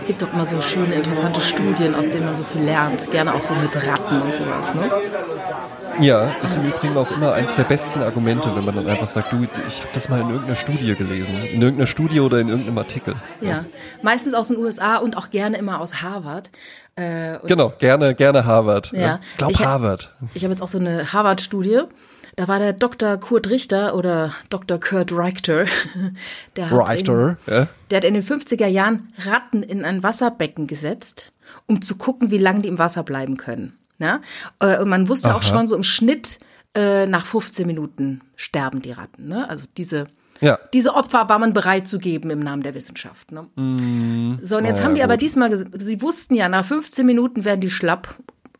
Es gibt doch immer so schöne, interessante Studien, aus denen man so viel lernt. Gerne auch so mit Ratten und sowas, ne? Ja, ist im Übrigen auch immer eins der besten Argumente, wenn man dann einfach sagt, du, ich habe das mal in irgendeiner Studie gelesen. In irgendeiner Studie oder in irgendeinem Artikel. Ja, meistens aus den USA und auch gerne immer aus Harvard. Äh, genau, gerne, gerne Harvard. Ja. ja. Glaub ich Harvard. Hab, ich habe jetzt auch so eine Harvard-Studie. Da war der Dr. Kurt Richter oder Dr. Kurt Reichter. Der hat, Richter, in, ja. der hat in den 50er Jahren Ratten in ein Wasserbecken gesetzt, um zu gucken, wie lange die im Wasser bleiben können. Äh, und man wusste Aha. auch schon so im Schnitt, äh, nach 15 Minuten sterben die Ratten. Ne? Also diese, ja. diese Opfer war man bereit zu geben im Namen der Wissenschaft. Ne? Mm, so, und jetzt ja, haben die aber diesmal, sie wussten ja, nach 15 Minuten werden die schlapp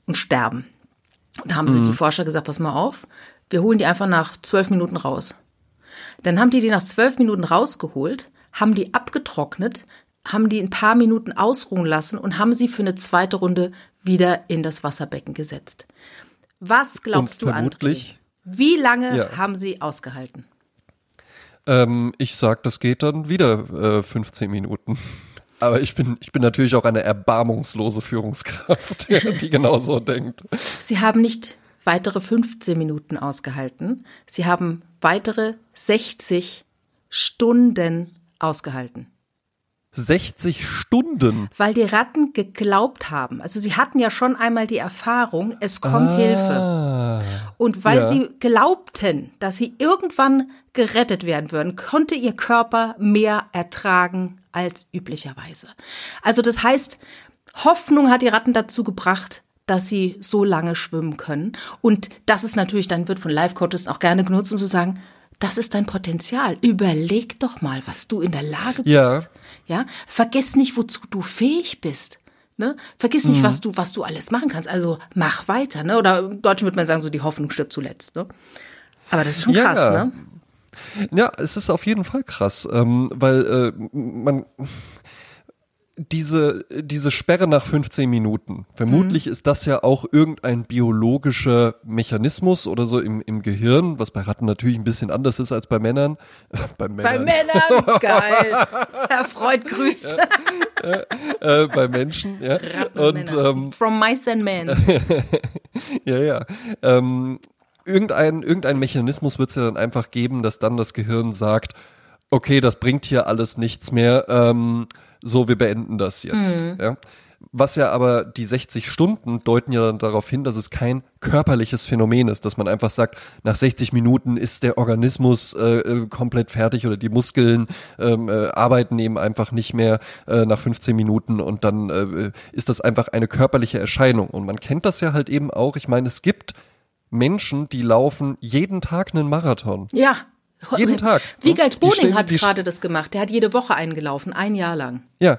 und sterben. Und da haben sie mm. die Forscher gesagt, pass mal auf, wir holen die einfach nach zwölf Minuten raus. Dann haben die die nach zwölf Minuten rausgeholt, haben die abgetrocknet, haben die ein paar Minuten ausruhen lassen und haben sie für eine zweite Runde wieder in das Wasserbecken gesetzt. Was glaubst und du, vermutlich, André? Wie lange ja. haben sie ausgehalten? Ähm, ich sag, das geht dann wieder äh, 15 Minuten. Aber ich bin, ich bin natürlich auch eine erbarmungslose Führungskraft, die genauso denkt. Sie haben nicht weitere 15 Minuten ausgehalten. Sie haben weitere 60 Stunden ausgehalten. 60 Stunden. Weil die Ratten geglaubt haben. Also sie hatten ja schon einmal die Erfahrung, es kommt ah, Hilfe. Und weil ja. sie glaubten, dass sie irgendwann gerettet werden würden, konnte ihr Körper mehr ertragen als üblicherweise. Also das heißt, Hoffnung hat die Ratten dazu gebracht, dass sie so lange schwimmen können. Und das ist natürlich, dann wird von Life-Coaches auch gerne genutzt, um zu sagen, das ist dein Potenzial. Überleg doch mal, was du in der Lage bist. Ja. ja? Vergiss nicht, wozu du fähig bist. Ne? Vergiss nicht, mhm. was du, was du alles machen kannst. Also mach weiter, ne? Oder im Deutschen würde man sagen, so die Hoffnung stirbt zuletzt, ne? Aber das ist schon krass, ja. ne? Ja, es ist auf jeden Fall krass, ähm, weil äh, man diese, diese Sperre nach 15 Minuten, vermutlich mhm. ist das ja auch irgendein biologischer Mechanismus oder so im, im Gehirn, was bei Ratten natürlich ein bisschen anders ist als bei Männern. bei Männern. Bei Männern, geil. Herr Freud grüßt. Ja, äh, bei Menschen, ja. Und, ähm, From Mice and Men. ja, ja. Ähm, irgendein, irgendein Mechanismus wird es ja dann einfach geben, dass dann das Gehirn sagt, okay, das bringt hier alles nichts mehr. Ähm, so, wir beenden das jetzt. Mhm. Ja? Was ja aber die 60 Stunden deuten ja dann darauf hin, dass es kein körperliches Phänomen ist, dass man einfach sagt, nach 60 Minuten ist der Organismus äh, äh, komplett fertig oder die Muskeln ähm, äh, arbeiten eben einfach nicht mehr äh, nach 15 Minuten und dann äh, ist das einfach eine körperliche Erscheinung. Und man kennt das ja halt eben auch. Ich meine, es gibt Menschen, die laufen jeden Tag einen Marathon. Ja. Jeden Tag. Wiegald Boning hat gerade das gemacht. Der hat jede Woche eingelaufen, ein Jahr lang. Ja,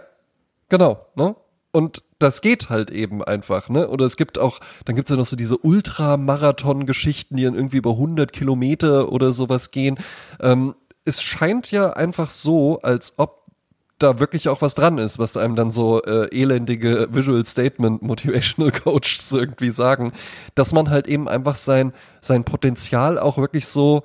genau. Ne? Und das geht halt eben einfach, ne? Oder es gibt auch, dann gibt's ja noch so diese Ultramarathon-Geschichten, die dann irgendwie über 100 Kilometer oder sowas gehen. Ähm, es scheint ja einfach so, als ob da wirklich auch was dran ist, was einem dann so äh, elendige Visual Statement Motivational Coaches irgendwie sagen, dass man halt eben einfach sein sein Potenzial auch wirklich so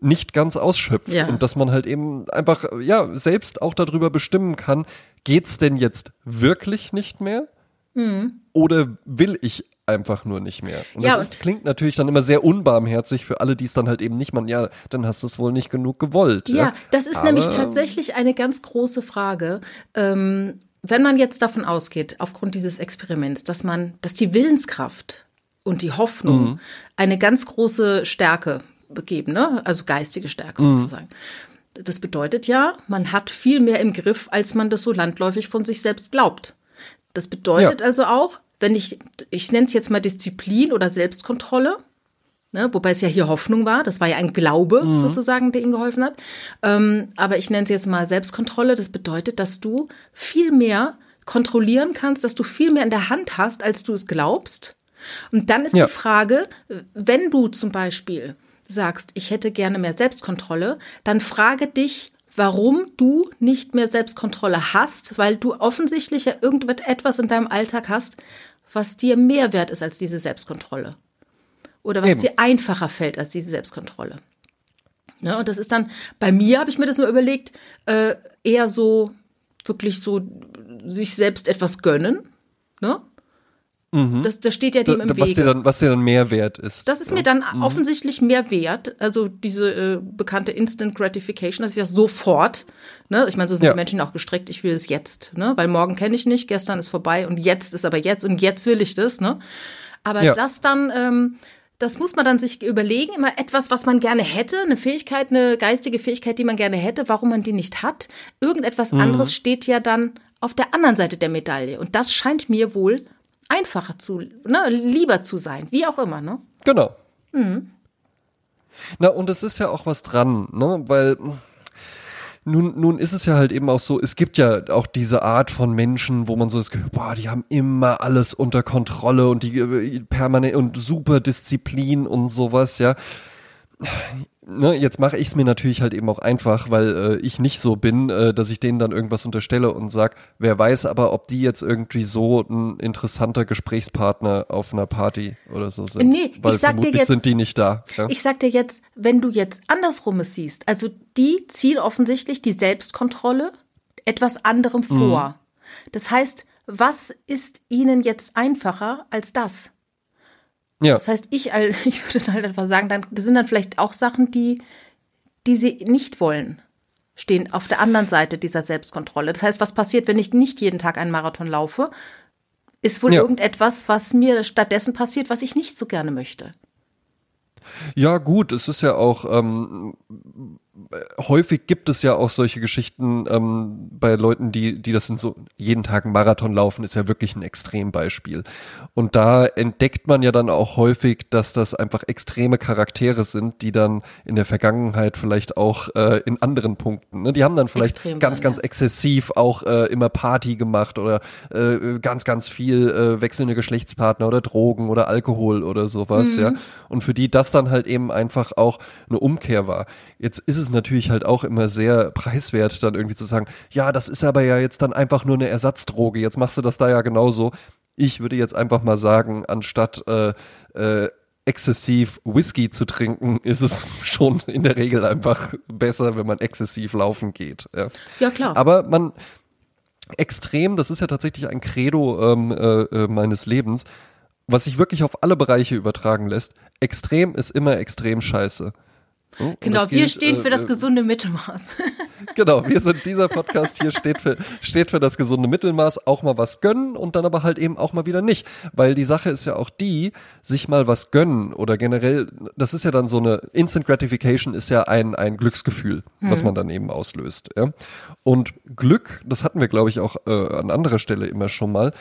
nicht ganz ausschöpft ja. und dass man halt eben einfach ja selbst auch darüber bestimmen kann, geht's denn jetzt wirklich nicht mehr mhm. oder will ich einfach nur nicht mehr. Und ja, das ist, klingt natürlich dann immer sehr unbarmherzig für alle, die es dann halt eben nicht machen. Ja, dann hast du es wohl nicht genug gewollt. Ja, ja. das ist Aber, nämlich tatsächlich eine ganz große Frage. Ähm, wenn man jetzt davon ausgeht, aufgrund dieses Experiments, dass man, dass die Willenskraft und die Hoffnung mhm. eine ganz große Stärke begeben, ne? also geistige Stärke mhm. sozusagen. Das bedeutet ja, man hat viel mehr im Griff, als man das so landläufig von sich selbst glaubt. Das bedeutet ja. also auch, wenn ich, ich nenne es jetzt mal Disziplin oder Selbstkontrolle, ne, wobei es ja hier Hoffnung war, das war ja ein Glaube mhm. sozusagen, der ihnen geholfen hat. Ähm, aber ich nenne es jetzt mal Selbstkontrolle, das bedeutet, dass du viel mehr kontrollieren kannst, dass du viel mehr in der Hand hast, als du es glaubst. Und dann ist ja. die Frage, wenn du zum Beispiel sagst, ich hätte gerne mehr Selbstkontrolle, dann frage dich, warum du nicht mehr Selbstkontrolle hast, weil du offensichtlich ja irgendetwas in deinem Alltag hast, was dir mehr wert ist als diese Selbstkontrolle. oder was Eben. dir einfacher fällt als diese Selbstkontrolle. Ne? Und das ist dann, bei mir habe ich mir das nur überlegt, äh, eher so, wirklich so, sich selbst etwas gönnen. Ne? Das, das steht ja dem Da- im was, dir Wege. dann, was dir dann mehr wert ist. Das ist mir dann offensichtlich mehr wert. Also diese äh, bekannte Instant Gratification, das ist ja sofort. Ne? Ich meine, so sind Ja. die Menschen auch gestrickt. Ich will es jetzt, ne? weil morgen kenne ich nicht, gestern ist vorbei und jetzt ist aber jetzt und jetzt will ich das. Ne? Aber Ja. das dann, ähm, das muss man dann sich überlegen. Immer etwas, was man gerne hätte, eine Fähigkeit, eine geistige Fähigkeit, die man gerne hätte, warum man die nicht hat. Irgendetwas Mhm. anderes steht ja dann auf der anderen Seite der Medaille. Und das scheint mir wohl einfacher zu, ne, lieber zu sein, wie auch immer, ne? Genau. Na, und es ist ja auch was dran, ne? Weil nun, nun ist es ja halt eben auch so, es gibt ja auch diese Art von Menschen, wo man so das Gefühl, boah, die haben immer alles unter Kontrolle und die äh, permanent und super Disziplin und sowas, ja. Ne, jetzt mache ich es mir natürlich halt eben auch einfach, weil äh, ich nicht so bin, äh, dass ich denen dann irgendwas unterstelle und sag, wer weiß aber, ob die jetzt irgendwie so ein interessanter Gesprächspartner auf einer Party oder so sind. Nee, ich weil sag dir vermutlich jetzt- sind die nicht da. Ja? Ich sag dir jetzt, wenn du jetzt andersrum es siehst, also die ziehen offensichtlich die Selbstkontrolle etwas anderem vor. Das heißt, was ist ihnen jetzt einfacher als das? Ja. Das heißt, ich, ich würde dann halt einfach sagen, dann, das sind dann vielleicht auch Sachen, die, die sie nicht wollen, stehen auf der anderen Seite dieser Selbstkontrolle. Das heißt, was passiert, wenn ich nicht jeden Tag einen Marathon laufe? Ist wohl Ja. irgendetwas, was mir stattdessen passiert, was ich nicht so gerne möchte. Ja, gut, es ist ja auch, ähm, häufig gibt es ja auch solche Geschichten ähm, bei Leuten, die, die das sind so jeden Tag einen Marathon laufen, ist ja wirklich ein Extrembeispiel. Und da entdeckt man ja dann auch häufig, dass das einfach extreme Charaktere sind, die dann in der Vergangenheit vielleicht auch äh, in anderen Punkten, ne, die haben dann vielleicht Extrem ganz, waren, ganz ja. exzessiv auch äh, immer Party gemacht oder äh, ganz, ganz viel äh, wechselnde Geschlechtspartner oder Drogen oder Alkohol oder sowas, Mhm. ja. Und für die das dann halt eben einfach auch eine Umkehr war. Jetzt ist es natürlich halt auch immer sehr preiswert, dann irgendwie zu sagen, ja, das ist aber ja jetzt dann einfach nur eine Ersatzdroge, jetzt machst du das da ja genauso. Ich würde jetzt einfach mal sagen, anstatt äh, äh, exzessiv Whisky zu trinken, ist es schon in der Regel einfach besser, wenn man exzessiv laufen geht. Ja. Ja, klar. Aber man extrem, das ist ja tatsächlich ein Credo ähm, äh, äh, meines Lebens, was sich wirklich auf alle Bereiche übertragen lässt. Extrem ist immer extrem scheiße. So, Genau, wir gilt, stehen äh, für das äh, gesunde Mittelmaß. Genau, wir sind, dieser Podcast hier steht für, steht für das gesunde Mittelmaß, auch mal was gönnen und dann aber halt eben auch mal wieder nicht. Weil die Sache ist ja auch die, sich mal was gönnen oder generell, das ist ja dann so eine, Instant Gratification ist ja ein, ein Glücksgefühl, was man dann eben auslöst. Ja? Und Glück, das hatten wir glaube ich auch äh, an anderer Stelle immer schon mal,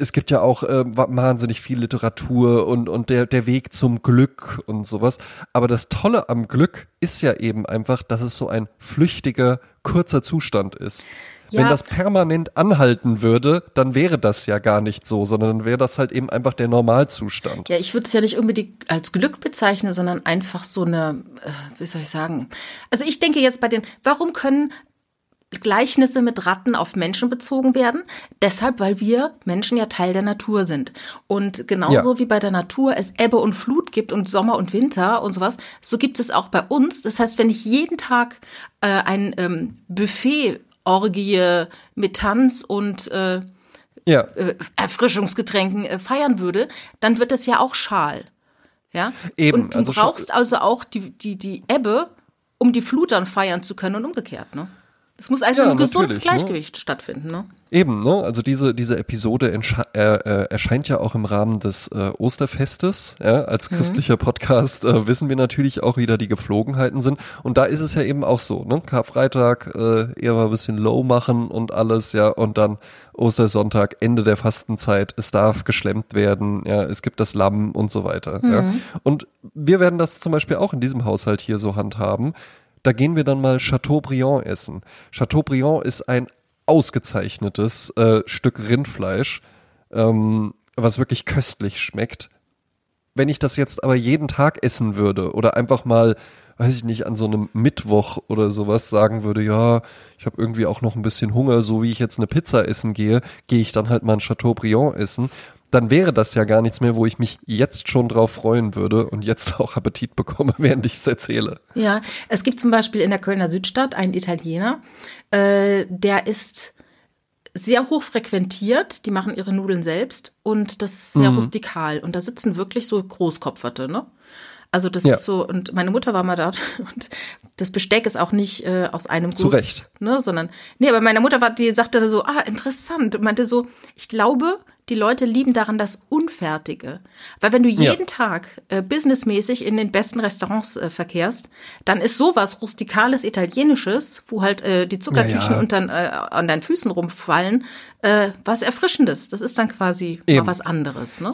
es gibt ja auch äh, wa- wahnsinnig viel Literatur und, und der, der Weg zum Glück und sowas. Aber das Tolle am Glück ist ja eben einfach, dass es so ein flüchtiger, kurzer Zustand ist. Ja. Wenn das permanent anhalten würde, dann wäre das ja gar nicht so, sondern dann wäre das halt eben einfach der Normalzustand. Ja, ich würde es ja nicht unbedingt als Glück bezeichnen, sondern einfach so eine, äh, wie soll ich sagen? Also ich denke jetzt bei den, warum können Gleichnisse mit Ratten auf Menschen bezogen werden? Deshalb, weil wir Menschen ja Teil der Natur sind. Und genauso Ja. wie bei der Natur es Ebbe und Flut gibt und Sommer und Winter und sowas, so gibt es auch bei uns. Das heißt, wenn ich jeden Tag äh, ein ähm, Buffet Orgie mit Tanz und äh, Ja, äh, Erfrischungsgetränken äh, feiern würde, dann wird das ja auch schal. Ja? Eben, Und du also brauchst also auch die, die, die Ebbe, um die Flut dann feiern zu können und umgekehrt, ne? Es muss also Ja, gesunden natürlich, ne? Gleichgewicht stattfinden, ne? Eben, ne? Also diese, diese Episode äh, äh, erscheint ja auch im Rahmen des äh, Osterfestes. Ja? Als christlicher Podcast äh, wissen wir natürlich auch, wie da die Gepflogenheiten sind. Und da ist es ja eben auch so, ne? Karfreitag äh, eher mal ein bisschen low machen und alles, ja, und dann Ostersonntag, Ende der Fastenzeit, es darf geschlemmt werden, ja, es gibt das Lamm und so weiter. Ja? Und wir werden das zum Beispiel auch in diesem Haushalt hier so handhaben. Da gehen wir dann mal Chateaubriand essen. Chateaubriand ist ein ausgezeichnetes äh, Stück Rindfleisch, ähm, was wirklich köstlich schmeckt. Wenn ich das jetzt aber jeden Tag essen würde oder einfach mal, weiß ich nicht, an so einem Mittwoch oder sowas sagen würde, ja, ich habe irgendwie auch noch ein bisschen Hunger, so wie ich jetzt eine Pizza essen gehe, gehe ich dann halt mal ein Chateaubriand essen, dann wäre das ja gar nichts mehr, wo ich mich jetzt schon drauf freuen würde und jetzt auch Appetit bekomme, während ich es erzähle. Ja, es gibt zum Beispiel in der Kölner Südstadt einen Italiener, äh, der ist sehr hoch frequentiert, die machen ihre Nudeln selbst und das ist sehr mhm. rustikal und da sitzen wirklich so Großkopferte, ne? Also das ja. ist so, und meine Mutter war mal da und das Besteck ist auch nicht äh, aus einem Guss, Zu Recht. ne, sondern, nee, aber meine Mutter war, die sagte so, ah, interessant, und meinte so, ich glaube, die Leute lieben daran das Unfertige. Weil wenn du jeden ja. Tag äh, businessmäßig in den besten Restaurants äh, verkehrst, dann ist sowas rustikales Italienisches, wo halt äh, die Zuckertüchen ja, ja. dann, äh, an deinen Füßen rumfallen, äh, was Erfrischendes. Das ist dann quasi mal was anderes. Ne?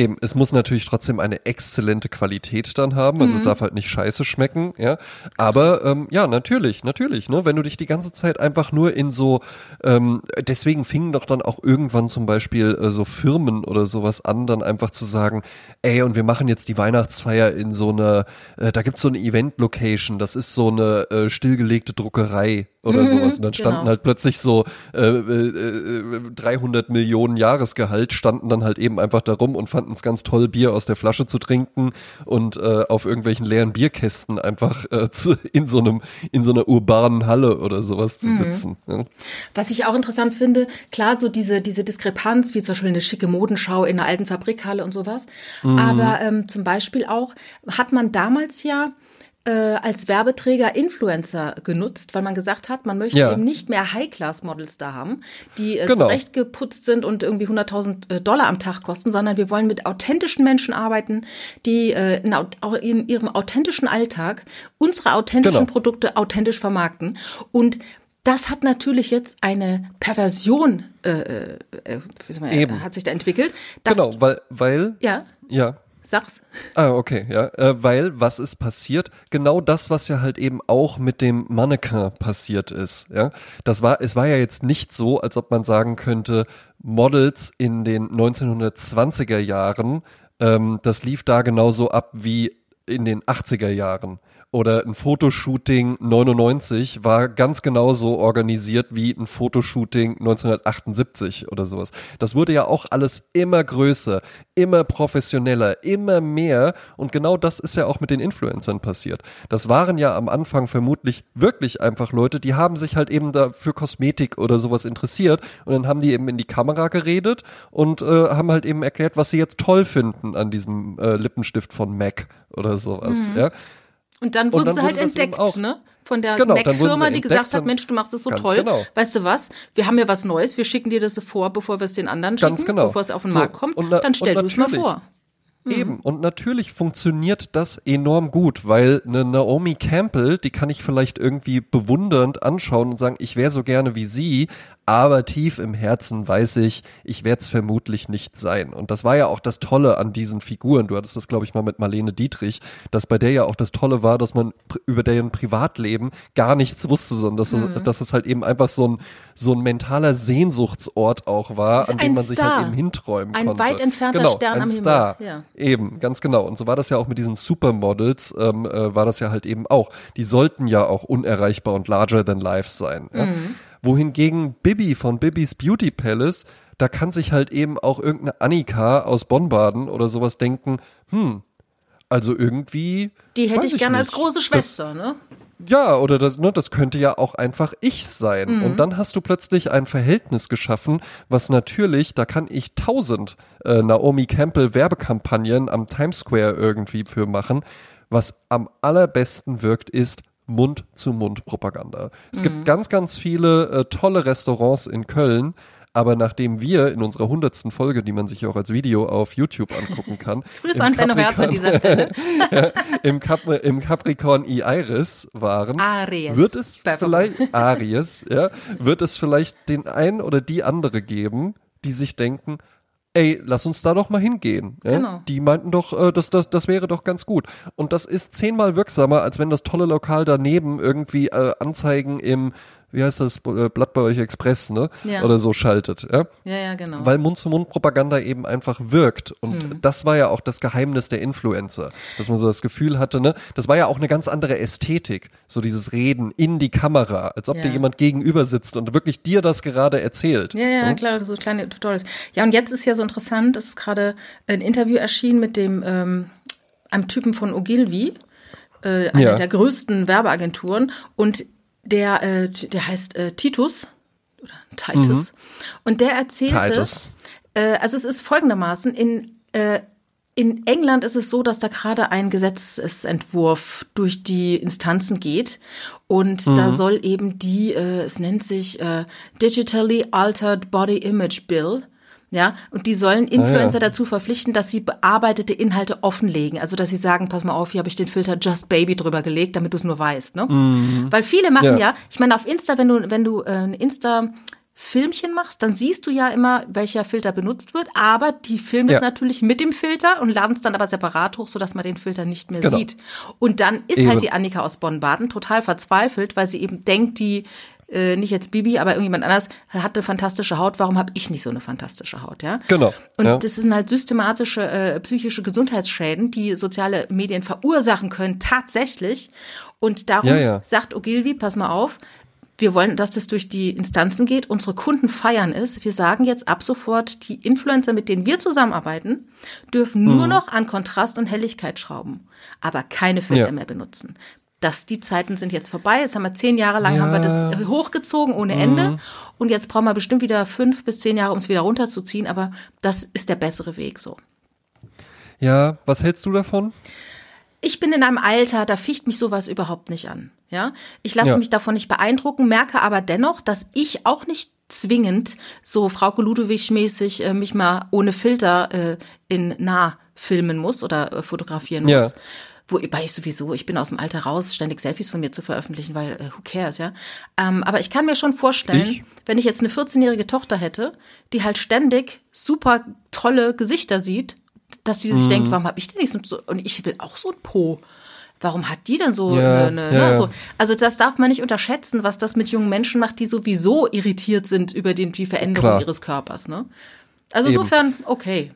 Eben, es muss natürlich trotzdem eine exzellente Qualität dann haben, also mhm. es darf halt nicht scheiße schmecken, ja. Aber ähm, ja, natürlich, natürlich, ne, wenn du dich die ganze Zeit einfach nur in so, ähm, deswegen fingen doch dann auch irgendwann zum Beispiel äh, so Firmen oder sowas an, dann einfach zu sagen, ey, und wir machen jetzt die Weihnachtsfeier in so einer, äh, da gibt's so eine Event-Location, das ist so eine äh, stillgelegte Druckerei oder mhm, sowas. Und dann standen genau. halt plötzlich so äh, äh, 300 äh, Millionen Jahresgehalt, standen dann halt eben einfach da rum und fanden es ganz toll, Bier aus der Flasche zu trinken und äh, auf irgendwelchen leeren Bierkästen einfach äh, zu, in so einem in so einer urbanen Halle oder sowas zu mhm. sitzen. Ja. Was ich auch interessant finde, klar, so diese, diese Diskrepanz, wie zum Beispiel eine schicke Modenschau in einer alten Fabrikhalle und sowas. Mhm. Aber ähm, zum Beispiel auch hat man damals ja äh, als Werbeträger Influencer genutzt, weil man gesagt hat, man möchte ja. eben nicht mehr High-Class-Models da haben, die äh, genau. zurechtgeputzt sind und irgendwie 100.000 äh, Dollar am Tag kosten, sondern wir wollen mit authentischen Menschen arbeiten, die äh, in, in ihrem authentischen Alltag unsere authentischen genau. Produkte authentisch vermarkten. Und das hat natürlich jetzt eine Perversion, äh, äh, äh wie soll man, Eben. hat sich da entwickelt. genau, weil, weil, ja, ja, Sag's. Ah, okay, ja. Äh, weil, was ist passiert? Genau das, was ja halt eben auch mit dem Mannequin passiert ist, ja. Das war, es war ja jetzt nicht so, als ob man sagen könnte, Models in den 1920er Jahren, ähm, das lief da genauso ab wie in den 80er Jahren oder ein Fotoshooting 99 war ganz genauso organisiert wie ein Fotoshooting 1978 oder sowas. Das wurde ja auch alles immer größer, immer professioneller, immer mehr und genau das ist ja auch mit den Influencern passiert. Das waren ja am Anfang vermutlich wirklich einfach Leute, die haben sich halt eben da für Kosmetik oder sowas interessiert und dann haben die eben in die Kamera geredet und äh, haben halt eben erklärt, was sie jetzt toll finden an diesem äh, Lippenstift von MAC oder sowas, mhm. ja. Und dann wurden und dann sie halt entdeckt, ne? Von der genau, Mac-Firma, die gesagt hat, Mensch, du machst es so toll. Genau. Weißt du was? Wir haben ja was Neues, wir schicken dir das vor, bevor wir es den anderen schicken, ganz genau. bevor es auf den so, Markt kommt. Und, dann stell du es mal vor. Mhm. Eben, und natürlich funktioniert das enorm gut, weil eine Naomi Campbell, die kann ich vielleicht irgendwie bewundernd anschauen und sagen, ich wäre so gerne wie sie, aber tief im Herzen weiß ich, ich werde es vermutlich nicht sein. Und das war ja auch das Tolle an diesen Figuren. Du hattest das, glaube ich, mal mit Marlene Dietrich, dass bei der ja auch das Tolle war, dass man über deren Privatleben gar nichts wusste, sondern dass, mhm. es, dass es halt eben einfach so ein, so ein mentaler Sehnsuchtsort auch war, an dem man Star. sich halt eben hinträumen ein konnte. Ein weit entfernter genau, Stern ein am Star. Himmel. Ja. Eben, ganz genau. Und so war das ja auch mit diesen Supermodels, ähm, äh, war das ja halt eben auch. Die sollten ja auch unerreichbar und larger than life sein. Ja? Mhm wohingegen Bibi von Bibis Beauty Palace, da kann sich halt eben auch irgendeine Annika aus Bonn-Baden oder sowas denken, hm, also irgendwie. Die hätte ich, ich gerne als große Schwester, das, ne? Ja, oder das, ne, das könnte ja auch einfach ich sein. Mhm. Und dann hast du plötzlich ein Verhältnis geschaffen, was natürlich, da kann ich tausend äh, Naomi Campbell Werbekampagnen am Times Square irgendwie für machen. Was am allerbesten wirkt, ist, Mund-zu-Mund-Propaganda. Es mhm. gibt ganz, ganz viele äh, tolle Restaurants in Köln, aber nachdem wir in unserer hundertsten Folge, die man sich auch als Video auf YouTube angucken kann, Grüße an Benno Herz an dieser Stelle, ja, im, Cap im Capricorn I Iris waren, Aries. wird es vielleicht Aries, ja, wird es vielleicht den einen oder die andere geben, die sich denken, ey, lass uns da doch mal hingehen. Ja? Genau. Die meinten doch, äh, das, das, das wäre doch ganz gut. Und das ist zehnmal wirksamer, als wenn das tolle Lokal daneben irgendwie äh, Anzeigen im wie heißt das, äh, Blatt bei euch Express, ne? Ja. Oder so schaltet, ja? Ja, ja, genau. Weil Mund-zu-Mund-Propaganda eben einfach wirkt. Und Hm. das war ja auch das Geheimnis der Influencer. Dass man so das Gefühl hatte, ne? Das war ja auch eine ganz andere Ästhetik. So dieses Reden in die Kamera, als ob Ja. dir jemand gegenüber sitzt und wirklich dir das gerade erzählt. Ja, ja, klar, so kleine Tutorials. Ja, und jetzt ist ja so interessant, es ist gerade ein Interview erschienen mit dem ähm, einem Typen von Ogilvy, äh, einer Ja. der größten Werbeagenturen, und der, äh, der heißt äh, Titus oder Titus. Und der erzählte, Mhm. Titus. äh, also es ist folgendermaßen, in, äh, in England ist es so, dass da gerade ein Gesetzesentwurf durch die Instanzen geht und Mhm. da soll eben die, äh, es nennt sich äh, Digitally Altered Body Image Bill, ja, und die sollen Influencer Ah, ja. dazu verpflichten, dass sie bearbeitete Inhalte offenlegen. Also, dass sie sagen, pass mal auf, hier habe ich den Filter Just Baby drüber gelegt, damit du es nur weißt, ne? Weil viele machen Mhm. Ja. ja. ich meine, auf Insta, wenn du, wenn du äh, ein Insta Filmchen machst, dann siehst du ja immer, welcher Filter benutzt wird, aber die filmen Ja. es natürlich mit dem Filter und laden es dann aber separat hoch, sodass man den Filter nicht mehr Genau. sieht. Und dann ist Eben. halt die Annika aus Bonn-Baden total verzweifelt, weil sie eben denkt, die äh, nicht jetzt Bibi, aber irgendjemand anders hat eine fantastische Haut. Warum habe ich nicht so eine fantastische Haut, ja? Genau, Und ja. das sind halt systematische äh, psychische Gesundheitsschäden, die soziale Medien verursachen können, tatsächlich. Und darum Ja, ja. sagt Ogilvy, pass mal auf, wir wollen, dass das durch die Instanzen geht. Unsere Kunden feiern es. Wir sagen jetzt ab sofort, die Influencer, mit denen wir zusammenarbeiten, dürfen Mhm. nur noch an Kontrast und Helligkeit schrauben, aber keine Filter Ja. mehr benutzen. Das, die Zeiten sind jetzt vorbei. Jetzt haben wir zehn Jahre lang Ja. haben wir das hochgezogen ohne Ende. Und jetzt brauchen wir bestimmt wieder fünf bis zehn Jahre, um es wieder runterzuziehen. Aber das ist der bessere Weg so. Ja, was hältst du davon? Ich bin in einem Alter, da ficht mich sowas überhaupt nicht an. Ja, ich lasse Ja. mich davon nicht beeindrucken, merke aber dennoch, dass ich auch nicht zwingend so Frauke Ludewig-mäßig äh, mich mal ohne Filter äh, in nah filmen muss oder äh, fotografieren muss. Ja. Wobei ich sowieso, ich bin aus dem Alter raus, ständig Selfies von mir zu veröffentlichen, weil äh, who cares, ja. Ähm, aber ich kann mir schon vorstellen, Ich? wenn ich jetzt eine 14-jährige Tochter hätte, die halt ständig super tolle Gesichter sieht, dass sie sich Mhm. denkt, warum habe ich denn nicht so, und ich will auch so ein Po. Warum hat die denn so Ja, eine, eine ja, ne, so? Also das darf man nicht unterschätzen, was das mit jungen Menschen macht, die sowieso irritiert sind über den, die Veränderung Klar. ihres Körpers, ne? Also Eben. insofern, okay.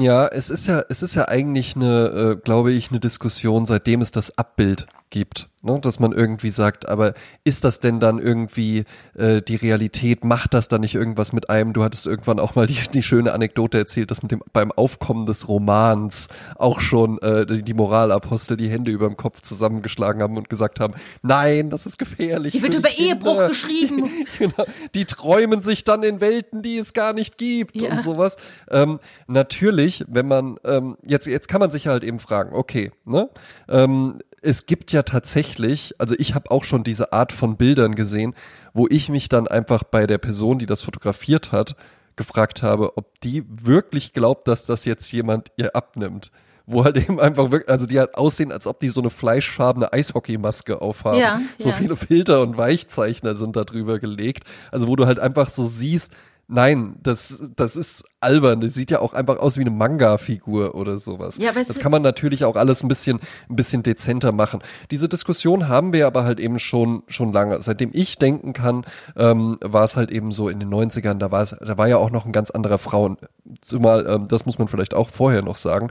Ja, es ist ja, es ist ja eigentlich eine, äh, glaube ich, eine Diskussion, seitdem es das Abbild gibt, ne? dass man irgendwie sagt, aber ist das denn dann irgendwie äh, die Realität? Macht das dann nicht irgendwas mit einem? Du hattest irgendwann auch mal die, die schöne Anekdote erzählt, dass mit dem beim Aufkommen des Romans auch schon äh, die, die Moralapostel die Hände über dem Kopf zusammengeschlagen haben und gesagt haben, nein, das ist gefährlich. Hier wird über die Ehebruch Kinder. geschrieben. genau, die träumen sich dann in Welten, die es gar nicht gibt Ja. und sowas. Ähm, natürlich, wenn man ähm, jetzt jetzt kann man sich halt eben fragen, okay, ne? Ähm, es gibt ja tatsächlich, also ich habe auch schon diese Art von Bildern gesehen, wo ich mich dann einfach bei der Person, die das fotografiert hat, gefragt habe, ob die wirklich glaubt, dass das jetzt jemand ihr abnimmt. Wo halt eben einfach wirklich, also die halt aussehen, als ob die so eine fleischfarbene Eishockeymaske aufhaben. Ja, so ja. viele Filter und Weichzeichner sind da drüber gelegt. Also wo du halt einfach so siehst, nein, das, das ist albern. Das sieht ja auch einfach aus wie eine Manga-Figur oder sowas. Ja, weißt das kann man natürlich auch alles ein bisschen, ein bisschen dezenter machen. Diese Diskussion haben wir aber halt eben schon, schon lange. Seitdem ich denken kann, ähm, war es halt eben so in den 90ern, da war es, da war ja auch noch ein ganz anderer Frauen. Zumal, ähm, das muss man vielleicht auch vorher noch sagen,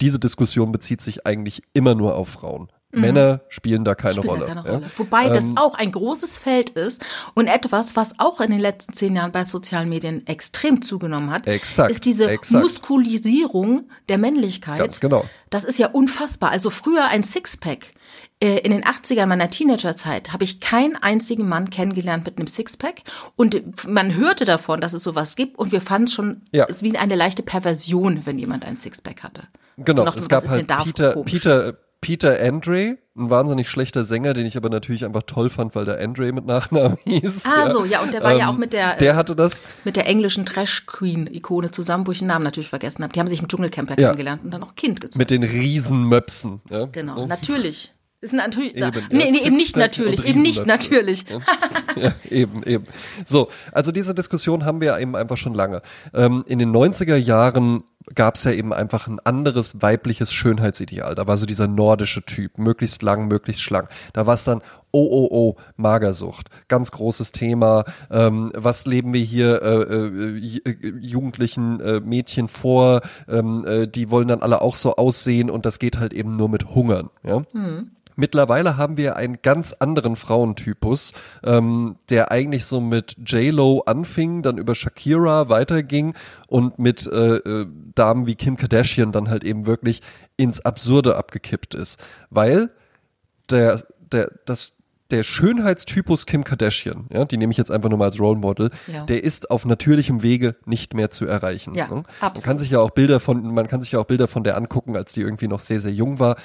diese Diskussion bezieht sich eigentlich immer nur auf Frauen. Männer spielen da keine Spielt ja Rolle. keine ja. Rolle. Wobei das Ähm, auch ein großes Feld ist und etwas, was auch in den letzten zehn Jahren bei sozialen Medien extrem zugenommen hat, Exakt, ist diese exakt. Muskulisierung der Männlichkeit. Ganz genau. Das ist ja unfassbar. Also früher ein Sixpack. Äh, In den 80ern meiner Teenagerzeit habe ich keinen einzigen Mann kennengelernt mit einem Sixpack. Und man hörte davon, dass es sowas gibt. Und wir fanden es schon, Ja. es wie eine leichte Perversion, wenn jemand ein Sixpack hatte. Genau, So nach dem, es gab halt da Peter? Peter, Peter Andre, ein wahnsinnig schlechter Sänger, den ich aber natürlich einfach toll fand, weil der Andre mit Nachnamen hieß. Ah, so, ja, und der war ja Ähm, auch mit der- Der hatte das. mit der englischen Trash-Queen-Ikone zusammen, wo ich den Namen natürlich vergessen habe. Die haben sich im Dschungelcamp ja Ja. kennengelernt und dann auch Kind gezogen. Mit den Riesenmöpsen. Ja? genau, Oh. natürlich. Ist natürlich, Eben, nee, nee, eben nicht natürlich, eben nicht natürlich. ja, eben, eben. So, also diese Diskussion haben wir eben einfach schon lange. Ähm, in den 90er Jahren gab es ja eben einfach ein anderes weibliches Schönheitsideal. Da war so dieser nordische Typ, möglichst lang, möglichst schlank. Da war es dann, oh, oh, oh, Magersucht. Ganz großes Thema. Ähm, was leben wir hier äh, äh, äh, jugendlichen äh, Mädchen vor? Ähm, äh, die wollen dann alle auch so aussehen und das geht halt eben nur mit Hungern. Ja? Mhm. Mittlerweile haben wir einen ganz anderen Frauentypus, ähm, der eigentlich so mit J-Lo anfing, dann über Shakira weiterging und mit äh, äh, Damen wie Kim Kardashian dann halt eben wirklich ins Absurde abgekippt ist. Weil der, der, das, der Schönheitstypus Kim Kardashian, ja, die nehme ich jetzt einfach nur mal als Role Model, ja. der ist auf natürlichem Wege nicht mehr zu erreichen. Ja, ne? Man kann sich ja auch Bilder von, man kann sich ja auch Bilder von der angucken, als die irgendwie noch sehr, sehr jung war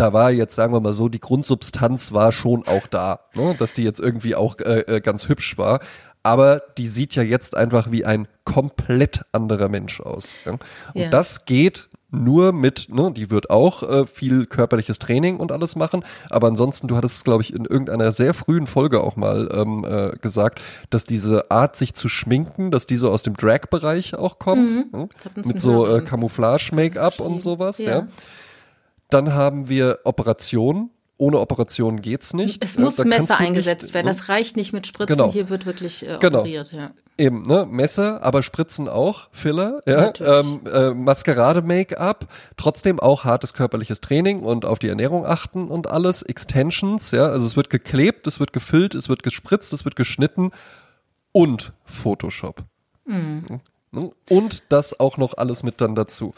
da war jetzt, sagen wir mal so, die Grundsubstanz war schon auch da, ne? dass die jetzt irgendwie auch äh, äh, ganz hübsch war. Aber die sieht ja jetzt einfach wie ein komplett anderer Mensch aus. Ja? Und ja. das geht nur mit, ne, die wird auch äh, viel körperliches Training und alles machen, aber ansonsten, du hattest es, glaube ich, in irgendeiner sehr frühen Folge auch mal ähm, äh, gesagt, dass diese Art, sich zu schminken, dass die so aus dem Drag-Bereich auch kommt, mhm. ne? mit so äh, Camouflage-Make-up und sowas, ja. ja. Dann haben wir Operationen. Ohne Operation geht's nicht. Es muss Messer eingesetzt nicht, werden. Ne? Das reicht nicht mit Spritzen. Genau. Hier wird wirklich äh, genau. operiert. Ja. Eben, ne? Messer, aber Spritzen auch, Filler, ja. Ähm, äh, Maskerade, Make-up, trotzdem auch hartes körperliches Training und auf die Ernährung achten und alles. Extensions, ja. Also es wird geklebt, es wird gefüllt, es wird gespritzt, es wird geschnitten und Photoshop. Mhm. Ne? Und das auch noch alles mit dann dazu.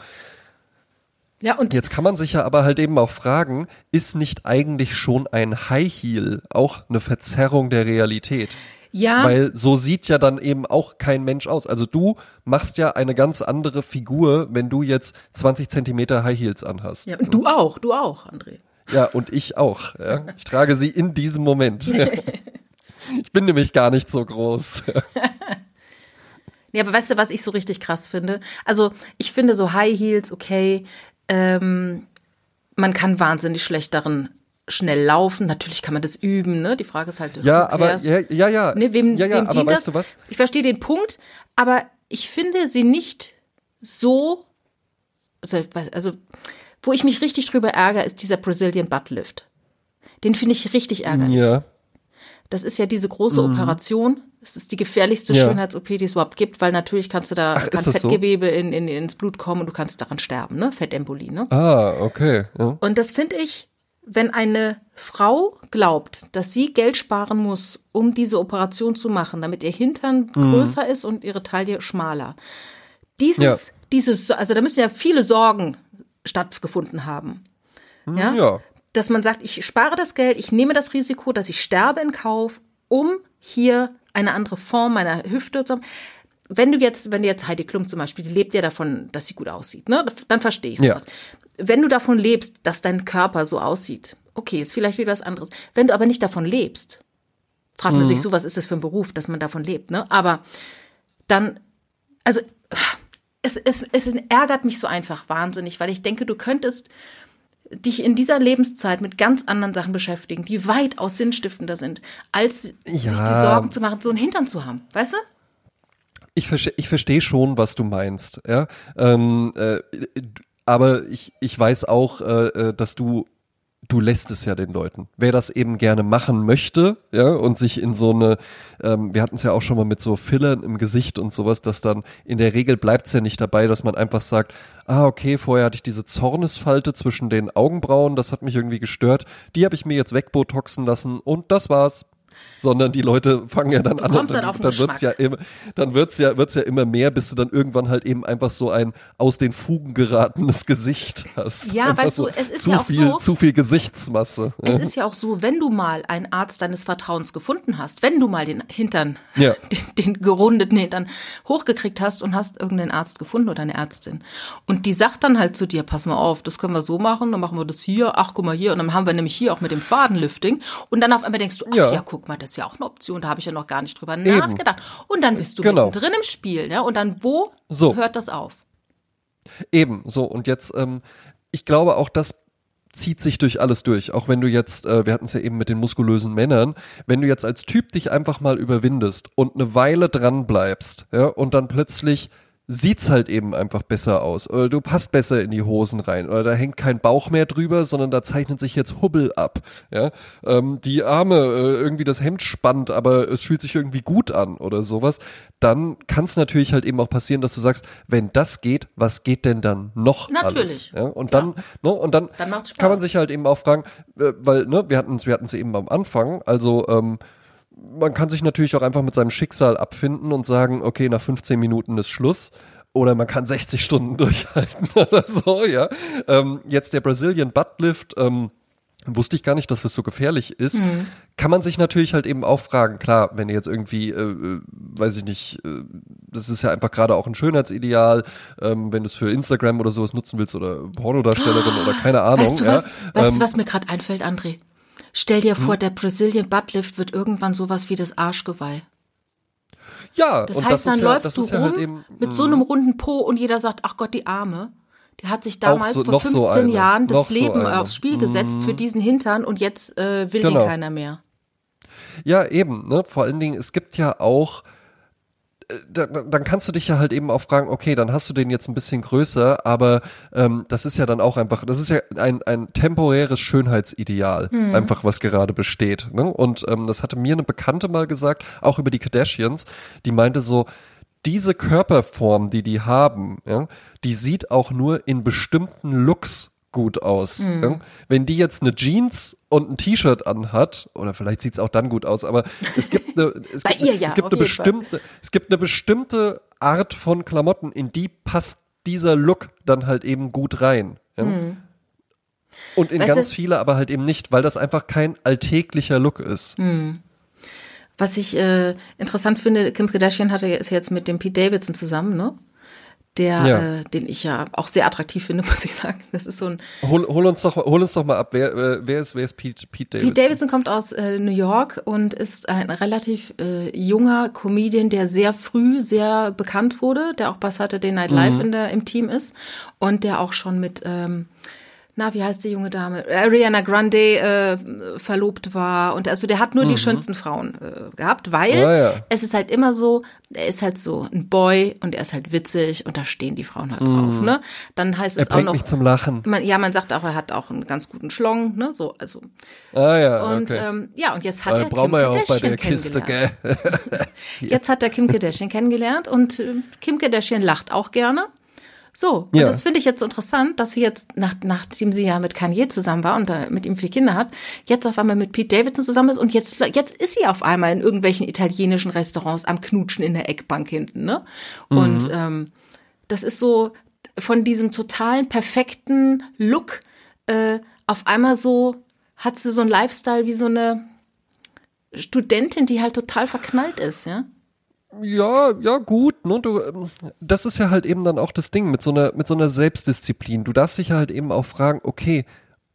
Ja, und jetzt kann man sich ja aber halt eben auch fragen, ist nicht eigentlich schon ein High Heel auch eine Verzerrung der Realität? Ja. Weil so sieht ja dann eben auch kein Mensch aus. Also du machst ja eine ganz andere Figur, wenn du jetzt 20 Zentimeter High Heels anhast. Ja, und du auch, du auch, André. Ja, und ich auch. Ja. Ich trage sie in diesem Moment. ich bin nämlich gar nicht so groß. Ja, aber weißt du, was ich so richtig krass finde? Also, ich finde so High Heels, okay, ähm, man kann wahnsinnig schlecht darin schnell laufen. Natürlich kann man das üben, ne? Die Frage ist halt, ja, aber ja, ja, ja, ne, wem, ja, ja, wem aber weißt das? du was? Ich verstehe den Punkt, aber ich finde sie nicht so, also, also wo ich mich richtig drüber ärgere, ist dieser Brazilian Butt Lift. Den finde ich richtig ärgerlich. Ja. Das ist ja diese große mhm. Operation. Es ist die gefährlichste ja. Schönheits-OP, die es überhaupt gibt, weil natürlich kannst du da Ach, kann Fettgewebe so? in, in, ins Blut kommen und du kannst daran sterben, ne? Fettembolie, ne? Ah, okay. Ja. Und das finde ich, wenn eine Frau glaubt, dass sie Geld sparen muss, um diese Operation zu machen, damit ihr Hintern mhm. größer ist und ihre Taille schmaler. Dieses, ja. dieses, also da müssen ja viele Sorgen stattgefunden haben. Mhm, ja? ja dass man sagt, ich spare das Geld, ich nehme das Risiko, dass ich sterbe in Kauf, um hier eine andere Form meiner Hüfte. Wenn du jetzt, wenn du jetzt Heidi Klum zum Beispiel, die lebt ja davon, dass sie gut aussieht, ne? Dann verstehe ich sowas. Ja. Wenn du davon lebst, dass dein Körper so aussieht, okay, ist vielleicht wieder was anderes. Wenn du aber nicht davon lebst, fragt man mhm. sich so, was ist das für ein Beruf, dass man davon lebt, ne? Aber dann, also es, es, es ärgert mich so einfach wahnsinnig, weil ich denke, du könntest dich in dieser Lebenszeit mit ganz anderen Sachen beschäftigen, die weitaus sinnstiftender sind, als ja. sich die Sorgen zu machen, so einen Hintern zu haben. Weißt du? Ich, verstehe ich verstehe schon, was du meinst, ja. Ähm, äh, aber ich, ich weiß auch, äh, äh dass du du lässt es ja den Leuten. Wer das eben gerne machen möchte, ja, und sich in so eine, ähm, wir hatten es ja auch schon mal mit so Fillern im Gesicht und sowas, dass dann in der Regel bleibt es ja nicht dabei, dass man einfach sagt, ah, okay, vorher hatte ich diese Zornesfalte zwischen den Augenbrauen, das hat mich irgendwie gestört, die habe ich mir jetzt wegbotoxen lassen und das war's sondern die Leute fangen ja dann du an und dann, dann, dann wird's ja immer, dann wird's ja, wird's ja immer mehr, bis du dann irgendwann halt eben einfach so ein aus den Fugen geratenes Gesicht hast. Ja, einfach weißt so du, es ist ja auch viel, so. Zu viel Gesichtsmasse. Es ist ja auch so, wenn du mal einen Arzt deines Vertrauens gefunden hast, wenn du mal den Hintern, ja. den, den gerundeten Hintern hochgekriegt hast und hast irgendeinen Arzt gefunden oder eine Ärztin und die sagt dann halt zu dir, pass mal auf, das können wir so machen, dann machen wir das hier, ach guck mal hier und dann haben wir nämlich hier auch mit dem Fadenlifting und dann auf einmal denkst du, ach ja, ja guck mal, das ist ja auch eine Option, da habe ich ja noch gar nicht drüber Eben. nachgedacht. Und dann bist du genau. drin im Spiel, ja? Und dann wo so. hört das auf? Eben, so und jetzt, ähm, ich glaube auch, das zieht sich durch alles durch. Auch wenn du jetzt, äh, wir hatten es ja eben mit den muskulösen Männern, wenn du jetzt als Typ dich einfach mal überwindest und eine Weile dran bleibst, ja, und dann plötzlich sieht's halt eben einfach besser aus. Oder du passt besser in die Hosen rein. Oder da hängt kein Bauch mehr drüber, sondern da zeichnet sich jetzt Hubbel ab. Ja, ähm, die Arme, äh, irgendwie das Hemd spannt, aber es fühlt sich irgendwie gut an oder sowas. Dann kann es natürlich halt eben auch passieren, dass du sagst, wenn das geht, was geht denn dann noch Natürlich. alles? Ja, und dann, ne, und dann, Dann kann man sich halt eben auch fragen, äh, weil, ne, wir hatten es, wir hatten es eben am Anfang, also ähm, man kann sich natürlich auch einfach mit seinem Schicksal abfinden und sagen, okay, nach 15 Minuten ist Schluss. Oder man kann 60 Stunden durchhalten oder so, ja. Ähm, jetzt der Brazilian Buttlift, ähm, wusste ich gar nicht, dass das so gefährlich ist. Mhm. Kann man sich natürlich halt eben auch fragen, klar, wenn ihr jetzt irgendwie, äh, äh, weiß ich nicht, äh, das ist ja einfach gerade auch ein Schönheitsideal, ähm, wenn du es für Instagram oder sowas nutzen willst oder Pornodarstellerin oder keine Ahnung. Weißt du ja. was, weißt ähm, du, was mir gerade einfällt, André? Stell dir vor, der Brazilian Buttlift wird irgendwann sowas wie das Arschgeweih. ja, Das heißt, das dann ja, läufst du ja rum halt eben, mit so einem runden Po und jeder sagt, ach Gott, die Arme. Die hat sich damals so- vor noch 15 so eine. Jahren das so Leben eine. aufs Spiel gesetzt für diesen Hintern und jetzt äh, will Genau. den keiner mehr. Ja, eben, ne? Vor allen Dingen, es gibt ja auch, dann kannst du dich ja halt eben auch fragen, okay, dann hast du den jetzt ein bisschen größer, aber ähm, das ist ja dann auch einfach, das ist ja ein, ein temporäres Schönheitsideal, einfach was gerade besteht. Ne? Und ähm, das hatte mir eine Bekannte mal gesagt, auch über die Kardashians, die meinte so, diese Körperform, die die haben, ja, die sieht auch nur in bestimmten Looks gut aus. Ja? Wenn die jetzt eine Jeans und ein T-Shirt anhat, oder vielleicht sieht's auch dann gut aus, aber es gibt eine, es gibt, ihr ja, es gibt eine jeden Fall. bestimmte, es gibt eine bestimmte Art von Klamotten, in die passt dieser Look dann halt eben gut rein. Ja? Und in. Weißt ganz du- viele aber halt eben nicht, weil das einfach kein alltäglicher Look ist. Hm. Was ich äh, interessant finde, Kim Kardashian hatte, ist jetzt mit dem Pete Davidson zusammen, ne? Der, Ja. äh, den ich ja auch sehr attraktiv finde, muss ich sagen. Das ist so ein Hol, hol uns doch, mal- hol uns doch mal ab, wer, äh, wer ist, wer ist Pete, Pete Davidson? Pete Davidson kommt aus äh, New York und ist ein relativ äh, junger Comedian, der sehr früh sehr bekannt wurde, der auch bei Saturday Night Live in der, im Team ist und der auch schon mit, ähm, na, wie heißt die junge Dame? Ariana Grande äh, verlobt war. Und also der hat nur die schönsten Frauen äh, gehabt, weil Ah, ja. es ist halt immer so, er ist halt so ein Boy und er ist halt witzig und da stehen die Frauen halt drauf, ne? Dann heißt er es auch noch. mich zum Lachen. Man, ja, man sagt auch, er hat auch einen ganz guten Schlong, ne? So, also Ah ja, und okay. ähm, ja, und jetzt hat äh, er Kim ja auch bei Kardashian der Kiste, kennengelernt. gell? Jetzt hat er Kim Kardashian kennengelernt und äh, Kim Kardashian lacht auch gerne. So, und Ja. das finde ich jetzt so interessant, dass sie jetzt, nach, nachdem sie ja mit Kanye zusammen war und da mit ihm vier Kinder hat, jetzt auf einmal mit Pete Davidson zusammen ist und jetzt, jetzt ist sie auf einmal in irgendwelchen italienischen Restaurants am Knutschen in der Eckbank hinten, ne? Und ähm, das ist so von diesem totalen perfekten Look äh, auf einmal so, hat sie so einen Lifestyle wie so eine Studentin, die halt total verknallt ist, ja? Ja, ja, gut, ne, du, ähm, das ist ja halt eben dann auch das Ding mit so einer, mit so einer Selbstdisziplin. Du darfst dich halt eben auch fragen, okay,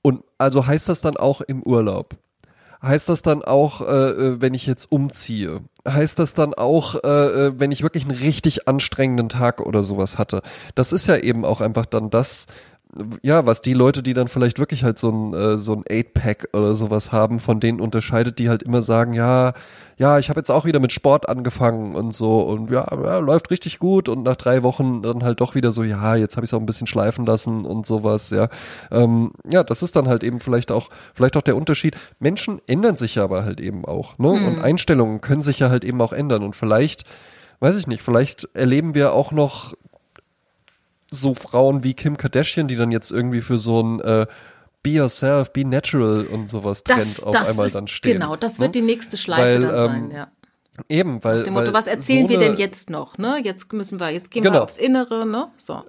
und also heißt das dann auch im Urlaub? Heißt das dann auch, äh, äh, wenn ich jetzt umziehe? Heißt das dann auch, äh, äh, wenn ich wirklich einen richtig anstrengenden Tag oder sowas hatte? Das ist ja eben auch einfach dann das, ja, was die Leute, die dann vielleicht wirklich halt so ein äh, so ein Eight Pack oder sowas haben, von denen unterscheidet, die halt immer sagen, ja, ja, ich habe jetzt auch wieder mit Sport angefangen und so und ja, ja, läuft richtig gut und nach drei Wochen dann halt doch wieder so, ja, jetzt habe ich es auch ein bisschen schleifen lassen und sowas, ja, ähm, ja, das ist dann halt eben vielleicht auch vielleicht auch der Unterschied. Menschen ändern sich ja aber halt eben auch, ne, und Einstellungen können sich ja halt eben auch ändern und vielleicht Weiß ich nicht, vielleicht erleben wir auch noch so Frauen wie Kim Kardashian, die dann jetzt irgendwie für so ein äh, Be Yourself, Be Natural und sowas Trend Das, auf das einmal ist, dann stehen. genau, das wird ne? die nächste Schleife Weil, dann sein, ähm, ja. Eben, weil. Dem Motto, was erzählen so wir denn jetzt noch, ne? Jetzt müssen wir, jetzt gehen Genau. wir aufs Innere, ne? So.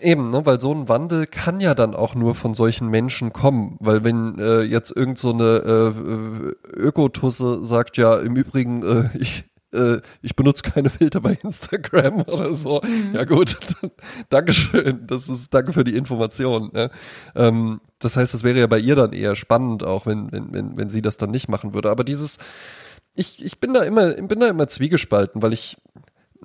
Eben, ne, weil so ein Wandel kann ja dann auch nur von solchen Menschen kommen, weil wenn äh, jetzt irgend so eine äh, äh, Ökotusse sagt, ja, im Übrigen, äh, ich äh, ich benutze keine Filter bei Instagram oder so. Ja gut, Dankeschön, das ist danke für die Information. Ja. Ähm, das heißt, das wäre ja bei ihr dann eher spannend, auch wenn wenn wenn wenn sie das dann nicht machen würde. Aber dieses, ich ich bin da immer bin da immer zwiegespalten, weil ich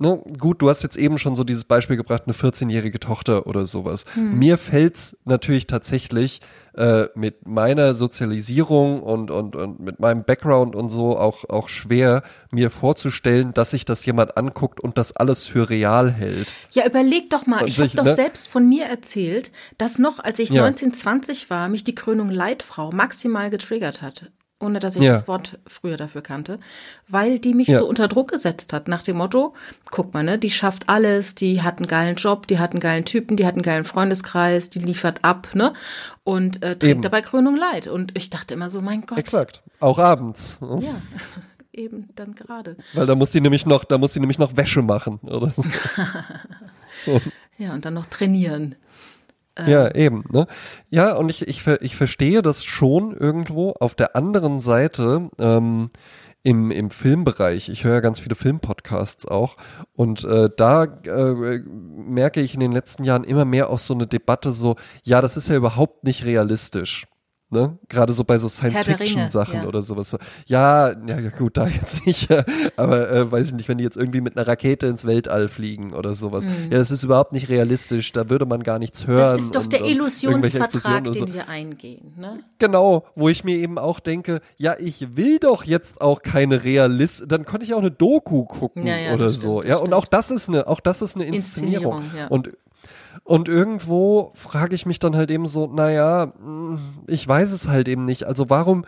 ne, gut, du hast jetzt eben schon so dieses Beispiel gebracht, eine 14-jährige Tochter oder sowas. Hm. Mir fällt's natürlich tatsächlich äh, mit meiner Sozialisierung und, und, und mit meinem Background und so auch, auch schwer, mir vorzustellen, dass sich das jemand anguckt und das alles für real hält. Ja, überleg doch mal, und ich habe doch ne? selbst von mir erzählt, dass noch, als ich ja. 1920 war, mich die Krönung Leitfrau maximal getriggert hat ohne dass ich ja. das Wort früher dafür kannte, weil die mich ja. so unter Druck gesetzt hat, nach dem Motto, guck mal, ne, die schafft alles, die hat einen geilen Job, die hat einen geilen Typen, die hat einen geilen Freundeskreis, die liefert ab, ne, und äh, trägt Eben. dabei Krönung Leid. Und ich dachte immer so, mein Gott. Exakt, auch abends. Ne? Ja. Eben dann gerade. Weil da muss die nämlich noch, da muss die nämlich noch Wäsche machen, oder so. ja, und dann noch trainieren. Ja, ähm. eben. Ne? Ja, und ich, ich, ich verstehe das schon irgendwo. Auf der anderen Seite, ähm, im, im Filmbereich, ich höre ja ganz viele Filmpodcasts auch, und äh, da äh, merke ich in den letzten Jahren immer mehr auch so eine Debatte so, ja, das ist ja überhaupt nicht realistisch. Ne? Gerade so bei so Science-Fiction-Sachen ja. oder sowas. Ja, ja, gut, da jetzt nicht. Aber äh, weiß ich nicht, wenn die jetzt irgendwie mit einer Rakete ins Weltall fliegen oder sowas. Mhm. Ja, das ist überhaupt nicht realistisch. Da würde man gar nichts hören. Das ist doch und, der Illusionsvertrag, den so. wir eingehen. Ne? Genau, wo ich mir eben auch denke, ja, ich will doch jetzt auch keine Realist. Dann konnte ich auch eine Doku gucken ja, ja, oder so. Stimmt, ja, und auch das ist eine, auch das ist eine Inszenierung. Inszenierung ja. Und und irgendwo frage ich mich dann halt eben so, naja, hm, ich weiß es halt eben nicht. Also warum,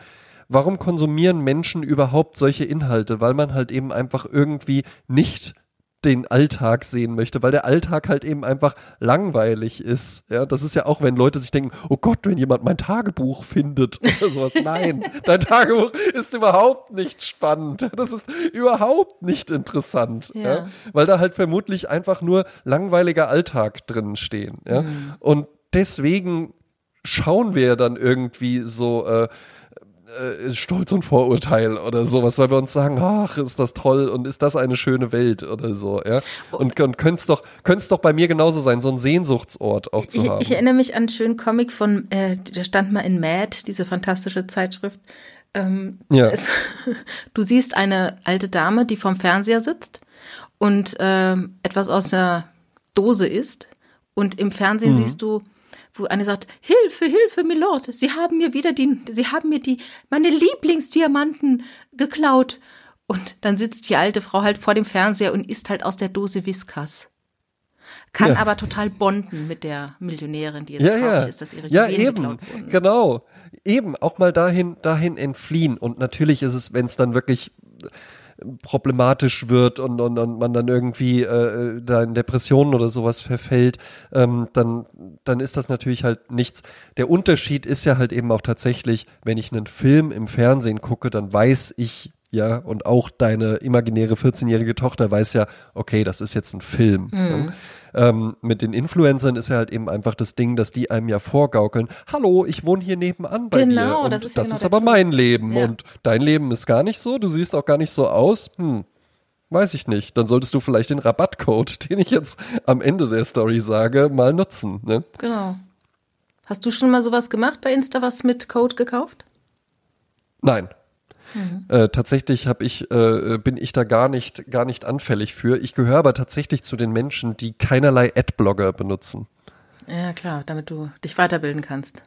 warum konsumieren Menschen überhaupt solche Inhalte? Weil man halt eben einfach irgendwie nicht den Alltag sehen möchte, weil der Alltag halt eben einfach langweilig ist. Ja, das ist ja auch, wenn Leute sich denken, oh Gott, wenn jemand mein Tagebuch findet oder sowas. Nein, dein Tagebuch ist überhaupt nicht spannend. Das ist überhaupt nicht interessant. Ja. ja weil da halt vermutlich einfach nur langweiliger Alltag drin stehen. Ja. Mhm. Und deswegen schauen wir dann irgendwie so, äh, äh, Stolz und Vorurteil oder sowas, weil wir uns sagen, ach, ist das toll und ist das eine schöne Welt oder so, ja. Und, und könnte es doch, könnte doch bei mir genauso sein, so ein Sehnsuchtsort auch zu ich, haben. Ich erinnere mich an einen schönen Comic von, äh, der stand mal in Mad, diese fantastische Zeitschrift. Ähm, ja. Es, du siehst eine alte Dame, die vorm Fernseher sitzt und äh, etwas aus der Dose isst. Und im Fernsehen mhm. siehst du wo eine sagt, Hilfe, Hilfe, Milord, Sie haben mir wieder die, Sie haben mir die, meine Lieblingsdiamanten geklaut. Und dann sitzt die alte Frau halt vor dem Fernseher und isst halt aus der Dose Whiskas. Kann ja. aber total bonden mit der Millionärin, die jetzt ja, ja. ist, dass ihre ja, Juwelen eben. Genau. Eben, auch mal dahin, dahin entfliehen. Und natürlich ist es, wenn es dann wirklich problematisch wird und, und, und man dann irgendwie äh, da in Depressionen oder sowas verfällt, ähm, dann, dann ist das natürlich halt nichts. Der Unterschied ist ja halt eben auch tatsächlich, wenn ich einen Film im Fernsehen gucke, dann weiß ich ja, und auch deine imaginäre 14-jährige Tochter weiß ja, okay, das ist jetzt ein Film. Mhm. Ne? Ähm, mit den Influencern ist ja halt eben einfach das Ding, dass die einem ja vorgaukeln, hallo, ich wohne hier nebenan bei genau, dir. Und das ist, ja das genau ist aber mein Leben. Ja. Und dein Leben ist gar nicht so, du siehst auch gar nicht so aus. Hm, weiß ich nicht. Dann solltest du vielleicht den Rabattcode, den ich jetzt am Ende der Story sage, mal nutzen. Ne? Genau. Hast du schon mal sowas gemacht bei Insta, was mit Code gekauft? Nein. Mhm. Äh, tatsächlich habe ich, äh, bin ich da gar nicht, gar nicht anfällig für. Ich gehöre aber tatsächlich zu den Menschen, die keinerlei Adblogger benutzen. Ja, klar, damit du dich weiterbilden kannst.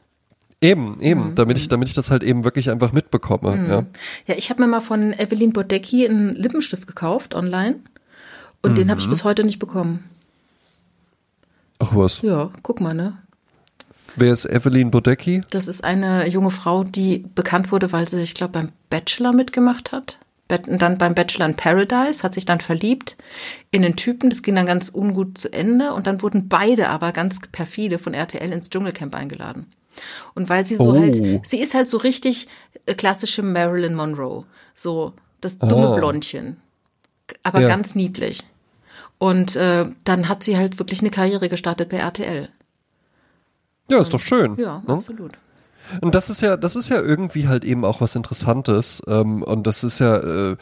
Eben, eben, mhm. damit ich, damit ich das halt eben wirklich einfach mitbekomme. Mhm. Ja. ja, ich habe mir mal von Evelyn Bodecki einen Lippenstift gekauft online und den habe ich mhm. bis heute nicht bekommen. Ach was? Ja, guck mal, ne? Wer ist Evelyn Bodecki? Das ist eine junge Frau, die bekannt wurde, weil sie, ich glaube, beim Bachelor mitgemacht hat. Und dann beim Bachelor in Paradise, hat sich dann verliebt in einen Typen, das ging dann ganz ungut zu Ende und dann wurden beide aber ganz perfide von RTL ins Dschungelcamp eingeladen. Und weil sie so oh. halt, sie ist halt so richtig äh, klassische Marilyn Monroe, so das dumme oh. Blondchen, aber ja. ganz niedlich. Und äh, dann hat sie halt wirklich eine Karriere gestartet bei RTL. Ja, ist doch schön. Ja, ne? absolut. Und das ist ja, das ist ja irgendwie halt eben auch was Interessantes. Ähm, und das ist ja, äh,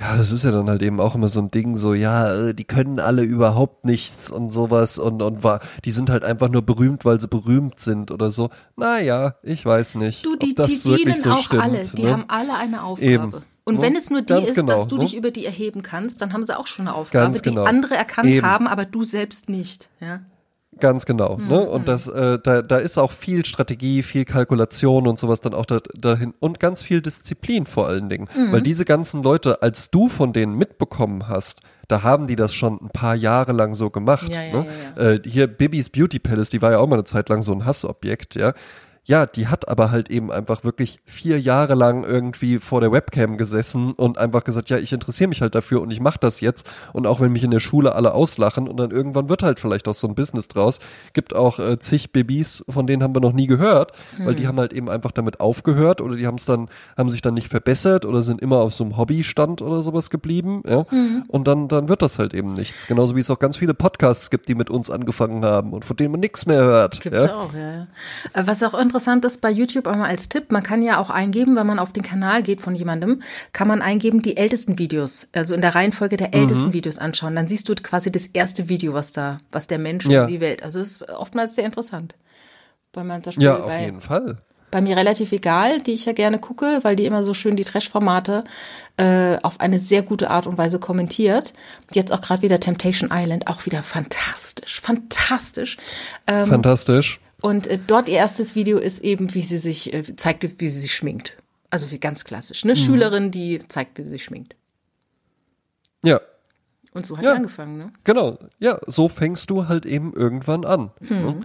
ja, das ist ja dann halt eben auch immer so ein Ding, so, ja, äh, die können alle überhaupt nichts und sowas und, und war, die sind halt einfach nur berühmt, weil sie berühmt sind oder so. Naja, ich weiß nicht. Du, die, die dienen so auch stimmt, alle, die ne? haben alle eine Aufgabe. Eben. Und ne? wenn es nur die Ganz ist, genau, dass du ne? dich über die erheben kannst, dann haben sie auch schon eine Aufgabe, genau. die andere erkannt Eben. haben, aber du selbst nicht. Ja. Ganz genau. Ne? Mhm. Und das, äh, da, da ist auch viel Strategie, viel Kalkulation und sowas dann auch da, dahin und ganz viel Disziplin vor allen Dingen. Mhm. Weil diese ganzen Leute, als du von denen mitbekommen hast, da haben die das schon ein paar Jahre lang so gemacht. Ja, ja, ne? ja, Äh, hier Bibis Beauty Palace, die war ja auch mal eine Zeit lang so ein Hassobjekt, ja. Ja, die hat aber halt eben einfach wirklich vier Jahre lang irgendwie vor der Webcam gesessen und einfach gesagt, ja, ich interessiere mich halt dafür und ich mache das jetzt. Und auch wenn mich in der Schule alle auslachen und dann irgendwann wird halt vielleicht auch so ein Business draus. Gibt auch äh, zig Babys, von denen haben wir noch nie gehört, weil die haben halt eben einfach damit aufgehört oder die haben es dann, haben sich dann nicht verbessert oder sind immer auf so einem Hobbystand oder sowas geblieben. Ja? Und dann, dann wird das halt eben nichts. Genauso wie es auch ganz viele Podcasts gibt, die mit uns angefangen haben und von denen man nichts mehr hört. Gibt's ja, auch, ja, ja. Äh, Was auch interessant ist bei YouTube einmal als Tipp, man kann ja auch eingeben, wenn man auf den Kanal geht von jemandem, kann man eingeben die ältesten Videos, also in der Reihenfolge der Mhm. ältesten Videos anschauen. Dann siehst du quasi das erste Video, was da, was der Mensch Ja. in die Welt. Also es ist oftmals sehr interessant. Weil man Beispiel Ja, auf bei, jeden Fall. bei mir relativ egal, die ich ja gerne gucke, weil die immer so schön die Trash-Formate äh, auf eine sehr gute Art und Weise kommentiert. Jetzt auch gerade wieder Temptation Island, auch wieder fantastisch, fantastisch. Ähm, Fantastisch. Und äh, dort ihr erstes Video ist eben, wie sie sich äh, zeigt, wie sie sich schminkt. Also wie ganz klassisch. Mhm. Eine Schülerin, die zeigt, wie sie sich schminkt. Ja, Und so hat Ja. sie angefangen, ne? Genau, ja, so fängst du halt eben irgendwann an. Ne?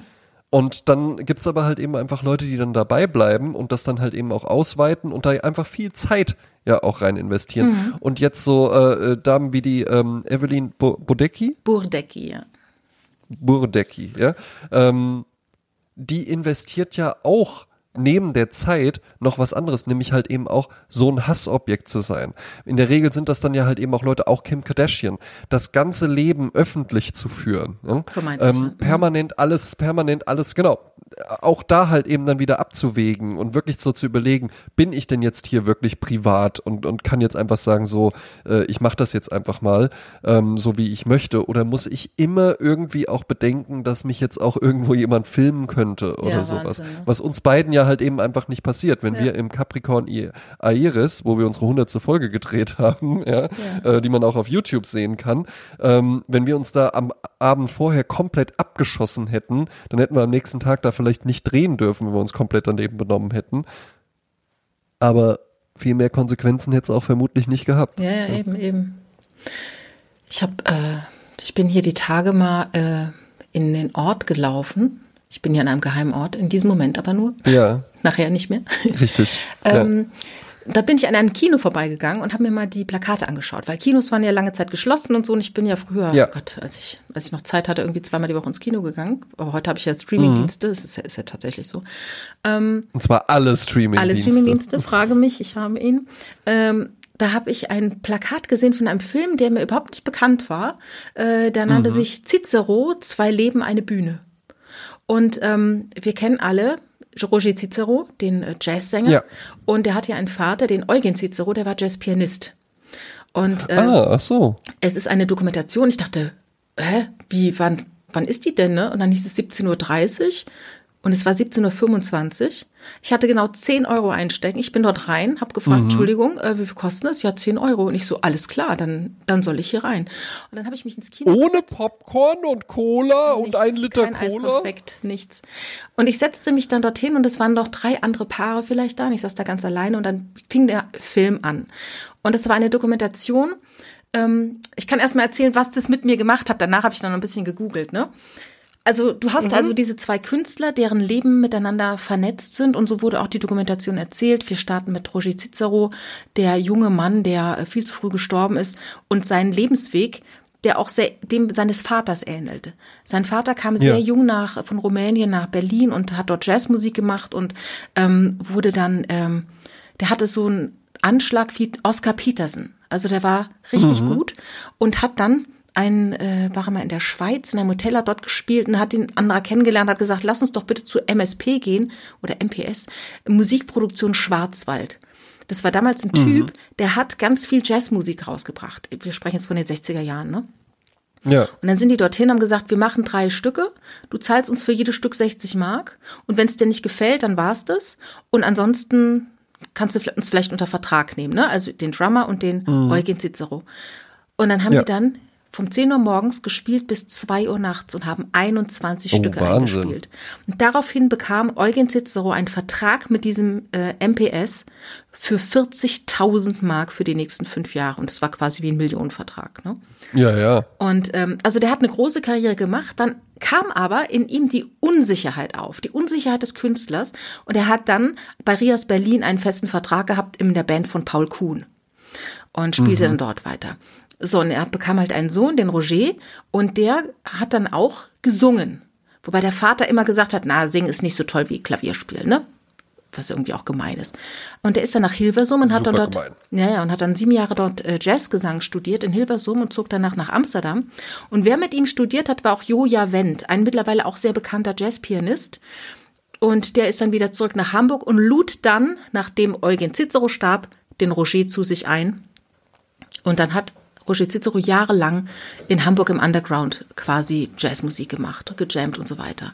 Und dann gibt's aber halt eben einfach Leute, die dann dabei bleiben und das dann halt eben auch ausweiten und da einfach viel Zeit ja auch rein investieren. Und jetzt so äh, äh, Damen wie die ähm, Evelyn Bo Bodecki, Burdecki, ja. Burdecki, ja, ähm, die investiert ja auch neben der Zeit noch was anderes, nämlich halt eben auch so ein Hassobjekt zu sein. In der Regel sind das dann ja halt eben auch Leute, auch Kim Kardashian, das ganze Leben öffentlich zu führen. Ne? Ähm, permanent alles, permanent alles, genau. Auch da halt eben dann wieder abzuwägen und wirklich so zu überlegen, bin ich denn jetzt hier wirklich privat und, und kann jetzt einfach sagen, so, äh, ich mache das jetzt einfach mal, ähm, so wie ich möchte, oder muss ich immer irgendwie auch bedenken, dass mich jetzt auch irgendwo jemand filmen könnte oder Ja, sowas. Wahnsinn, ne? Was uns beiden ja halt eben einfach nicht passiert. Wenn Ja. wir im Capricorn Aeris, wo wir unsere hundertste Folge gedreht haben, ja, Äh, die man auch auf YouTube sehen kann, ähm, wenn wir uns da am Abend vorher komplett abgeschossen hätten, dann hätten wir am nächsten Tag da vielleicht nicht drehen dürfen, wenn wir uns komplett daneben benommen hätten. Aber viel mehr Konsequenzen hätte es auch vermutlich nicht gehabt. Ja, ja, eben, eben. Ich habe, äh, ich bin hier die Tage mal äh, in den Ort gelaufen. Ich bin ja in einem geheimen Ort, in diesem Moment aber nur. Ja, Nachher nicht mehr. richtig. Ähm, Da bin ich an einem Kino vorbeigegangen und habe mir mal die Plakate angeschaut, weil Kinos waren ja lange Zeit geschlossen und so. Und ich bin ja früher, Ja. oh Gott, als ich, als ich noch Zeit hatte, irgendwie zweimal die Woche ins Kino gegangen. Aber heute habe ich ja Streamingdienste, das ist ja, ist ja tatsächlich so. ja. Und zwar alle Streaming-Dienste. Alle Streamingdienste, frage mich, ich habe ihn. Ähm, da habe ich ein Plakat gesehen von einem Film, der mir überhaupt nicht bekannt war. Äh, der nannte Mhm. sich Cicero, zwei Leben, eine Bühne. Und ähm, wir kennen alle Roger Cicero, den äh, Jazzsänger. Ja. Und der hat ja einen Vater, den Eugen Cicero, der war Jazzpianist. Und äh, Ah, ach so. es ist eine Dokumentation. Ich dachte, hä, wie, wann, wann ist die denn, ne? Und dann hieß es 17.30 Uhr und es war 17.25 Uhr. Ich hatte genau 10 Euro einstecken. Ich bin dort rein, habe gefragt, Mhm. Entschuldigung, äh, wie viel kostet das? Ja, 10 Euro. Und ich so, alles klar, dann, dann soll ich hier rein. Und dann habe ich mich ins Kino Ohne gesetzt. Popcorn und Cola und Nichts, ein Liter kein Cola? Eiskonfekt, nichts. Und ich setzte mich dann dorthin und es waren noch drei andere Paare vielleicht da. Und ich saß da ganz alleine und dann fing der Film an. Und es war eine Dokumentation. Ähm, ich kann erst mal erzählen, was das mit mir gemacht hat. Danach habe ich dann noch ein bisschen gegoogelt, ne? Also du hast also diese zwei Künstler, deren Leben miteinander vernetzt sind und so wurde auch die Dokumentation erzählt. Wir starten mit Roger Cicero, der junge Mann, der äh, viel zu früh gestorben ist und seinen Lebensweg, der auch sehr, dem seines Vaters ähnelte. Sein Vater kam sehr Ja. jung nach von Rumänien nach Berlin und hat dort Jazzmusik gemacht und ähm, wurde dann, ähm, der hatte so einen Anschlag wie Oscar Peterson. Also der war richtig gut und hat dann ein, äh, war er mal in der Schweiz, in einem Hotel, hat dort gespielt und hat den anderer kennengelernt, hat gesagt, lass uns doch bitte zu MSP gehen oder MPS, Musikproduktion Schwarzwald. Das war damals ein Typ, der hat ganz viel Jazzmusik rausgebracht. Wir sprechen jetzt von den 60er Jahren, ne? Ja. Und dann sind die dorthin, haben gesagt, wir machen drei Stücke, du zahlst uns für jedes Stück 60 Mark und wenn es dir nicht gefällt, dann war's das und ansonsten kannst du uns vielleicht unter Vertrag nehmen, ne? Also den Drummer und den mhm. Eugen Cicero. Und dann haben ja. die dann vom 10 Uhr morgens gespielt bis 2 Uhr nachts und haben 21 oh, Stücke Wahnsinn. eingespielt. Und daraufhin bekam Eugen Cicero einen Vertrag mit diesem äh, MPS für 40.000 Mark für die nächsten fünf Jahre. Und es war quasi wie ein Millionenvertrag. Ne? Ja, ja. Und ähm, also der hat eine große Karriere gemacht. Dann kam aber in ihm die Unsicherheit auf, die Unsicherheit des Künstlers. Und er hat dann bei Rias Berlin einen festen Vertrag gehabt in der Band von Paul Kuhn und spielte mhm. dann dort weiter. So, und er bekam halt einen Sohn, den Roger, und der hat dann auch gesungen. Wobei der Vater immer gesagt hat, na, singen ist nicht so toll wie Klavierspielen, ne? Was irgendwie auch gemein ist. Und der ist dann nach Hilversum und hat Super dann dort, ja, ja, und hat dann sieben Jahre dort äh, Jazzgesang studiert in Hilversum und zog danach nach Amsterdam. Und wer mit ihm studiert hat, war auch Joja Wendt, ein mittlerweile auch sehr bekannter Jazzpianist. Und der ist dann wieder zurück nach Hamburg und lud dann, nachdem Eugen Cicero starb, den Roger zu sich ein. Und dann hat Roger Cicero jahrelang in Hamburg im Underground quasi Jazzmusik gemacht, gejammt und so weiter.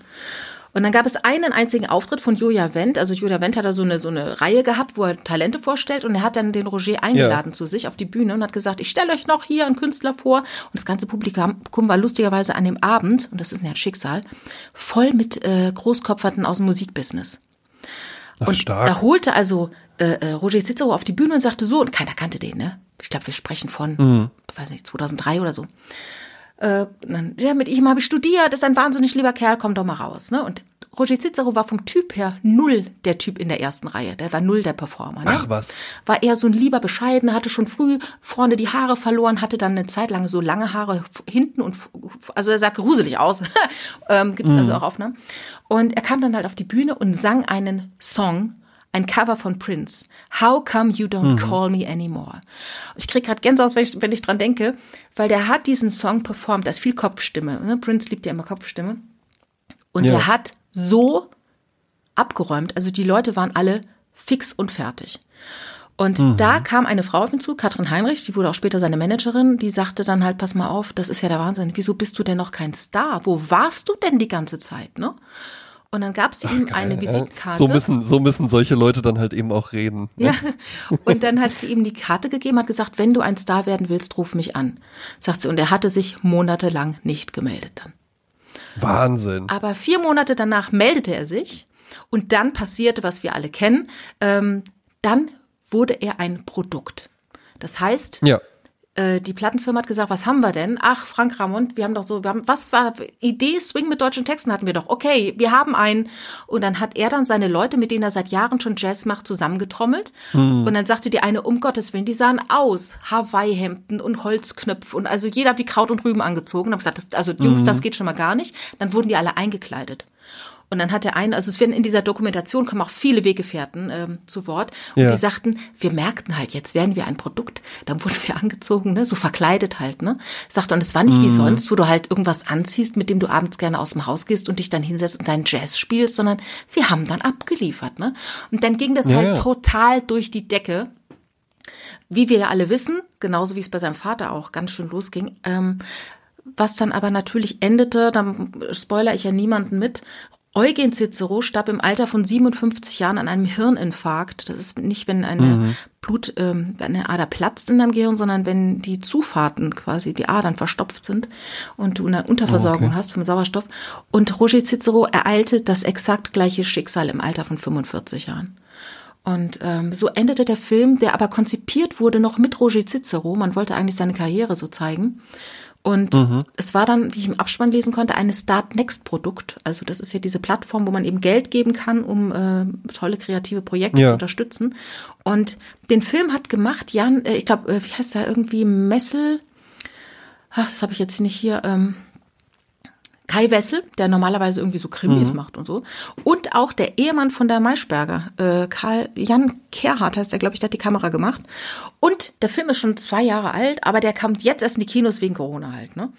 Und dann gab es einen einzigen Auftritt von Julia Wendt. Also Julia Wendt hat da so eine, so eine Reihe gehabt, wo er Talente vorstellt und er hat dann den Roger eingeladen ja. zu sich auf die Bühne und hat gesagt, ich stelle euch noch hier einen Künstler vor. Und das ganze Publikum war lustigerweise an dem Abend, und das ist ja ein Schicksal, voll mit äh, Großkopferten aus dem Musikbusiness. Ach, und stark. er holte also äh, äh, Roger Cicero auf die Bühne und sagte so, und keiner kannte den, ne? Ich glaube, wir sprechen von, mhm. weiß nicht, 2003 oder so. Äh, dann, ja, mit ihm habe ich studiert, ist ein wahnsinnig lieber Kerl, komm doch mal raus. Ne? Und Roger Cicero war vom Typ her null der Typ in der ersten Reihe. Der war null der Performer. Ne? Ach was. War eher so ein lieber Bescheidener, hatte schon früh vorne die Haare verloren, hatte dann eine Zeit lang so lange Haare hinten und also er sah gruselig aus. ähm, Gibt es also mhm. also auch Aufnahmen. Und er kam dann halt auf die Bühne und sang einen Song ein Cover von Prince. How come you don't mhm. call me anymore? Ich krieg gerade Gänsehaut, wenn ich, wenn ich dran denke, weil der hat diesen Song performt. Da ist viel Kopfstimme. Ne? Prince liebt ja immer Kopfstimme. Und ja. der hat so abgeräumt. Also die Leute waren alle fix und fertig. Und mhm. da kam eine Frau auf ihn zu, Katrin Heinrich, die wurde auch später seine Managerin, die sagte dann halt, pass mal auf, das ist ja der Wahnsinn. Wieso bist du denn noch kein Star? Wo warst du denn die ganze Zeit, ne? Und dann gab es ihm Ach, eine Visitenkarte. So müssen, so müssen solche Leute dann halt eben auch reden. Ne? Ja. Und dann hat sie ihm die Karte gegeben, hat gesagt, wenn du ein Star werden willst, ruf mich an. Sagt sie. Und er hatte sich monatelang nicht gemeldet dann. Wahnsinn. Aber vier Monate danach meldete er sich. Und dann passierte, was wir alle kennen. Ähm, dann wurde er ein Produkt. Das heißt, ja. Äh, die Plattenfirma hat gesagt, was haben wir denn? Ach, Frank Ramond, wir haben doch so, wir haben, was war Idee Swing mit deutschen Texten hatten wir doch. Okay, wir haben einen. Und dann hat er dann seine Leute, mit denen er seit Jahren schon Jazz macht, zusammengetrommelt. Mhm. Und dann sagte die eine, um Gottes Willen, die sahen aus, Hawaii-Hemden und Holzknöpfe und also jeder wie Kraut und Rüben angezogen. Und hab gesagt, das, also Jungs, mhm. das geht schon mal gar nicht. Dann wurden die alle eingekleidet. Und dann hat der eine, also es werden in dieser Dokumentation kommen auch viele Weggefährten ähm, zu Wort. Und ja. die sagten, wir merkten halt, jetzt werden wir ein Produkt. Dann wurden wir angezogen, ne, so verkleidet halt, ne. Sagte, und es war nicht mhm. wie sonst, wo du halt irgendwas anziehst, mit dem du abends gerne aus dem Haus gehst und dich dann hinsetzt und deinen Jazz spielst, sondern wir haben dann abgeliefert, ne. Und dann ging das ja, halt ja. total durch die Decke. Wie wir ja alle wissen, genauso wie es bei seinem Vater auch ganz schön losging, ähm, was dann aber natürlich endete, dann spoiler ich ja niemanden mit, Eugen Cicero starb im Alter von 57 Jahren an einem Hirninfarkt. Das ist nicht, wenn eine mhm. Blut, ähm, eine Ader platzt in deinem Gehirn, sondern wenn die Zufahrten quasi, die Adern verstopft sind und du eine Unterversorgung okay. hast vom Sauerstoff. Und Roger Cicero ereilte das exakt gleiche Schicksal im Alter von 45 Jahren. Und ähm, so endete der Film, der aber konzipiert wurde noch mit Roger Cicero. Man wollte eigentlich seine Karriere so zeigen. Und mhm. es war dann, wie ich im Abspann lesen konnte, ein Start Next Produkt. Also das ist ja diese Plattform, wo man eben Geld geben kann, um äh, tolle kreative Projekte ja. zu unterstützen. Und den Film hat gemacht Jan, äh, ich glaube, äh, wie heißt er irgendwie Messel? Ach, das habe ich jetzt nicht hier. Ähm, Kai Wessel, der normalerweise irgendwie so Krimis mhm. macht und so. Und auch der Ehemann von der Maischberger, äh, Karl Jan Kerhardt heißt der, glaube ich, der hat die Kamera gemacht. Und der Film ist schon zwei Jahre alt, aber der kommt jetzt erst in die Kinos wegen Corona halt, ne?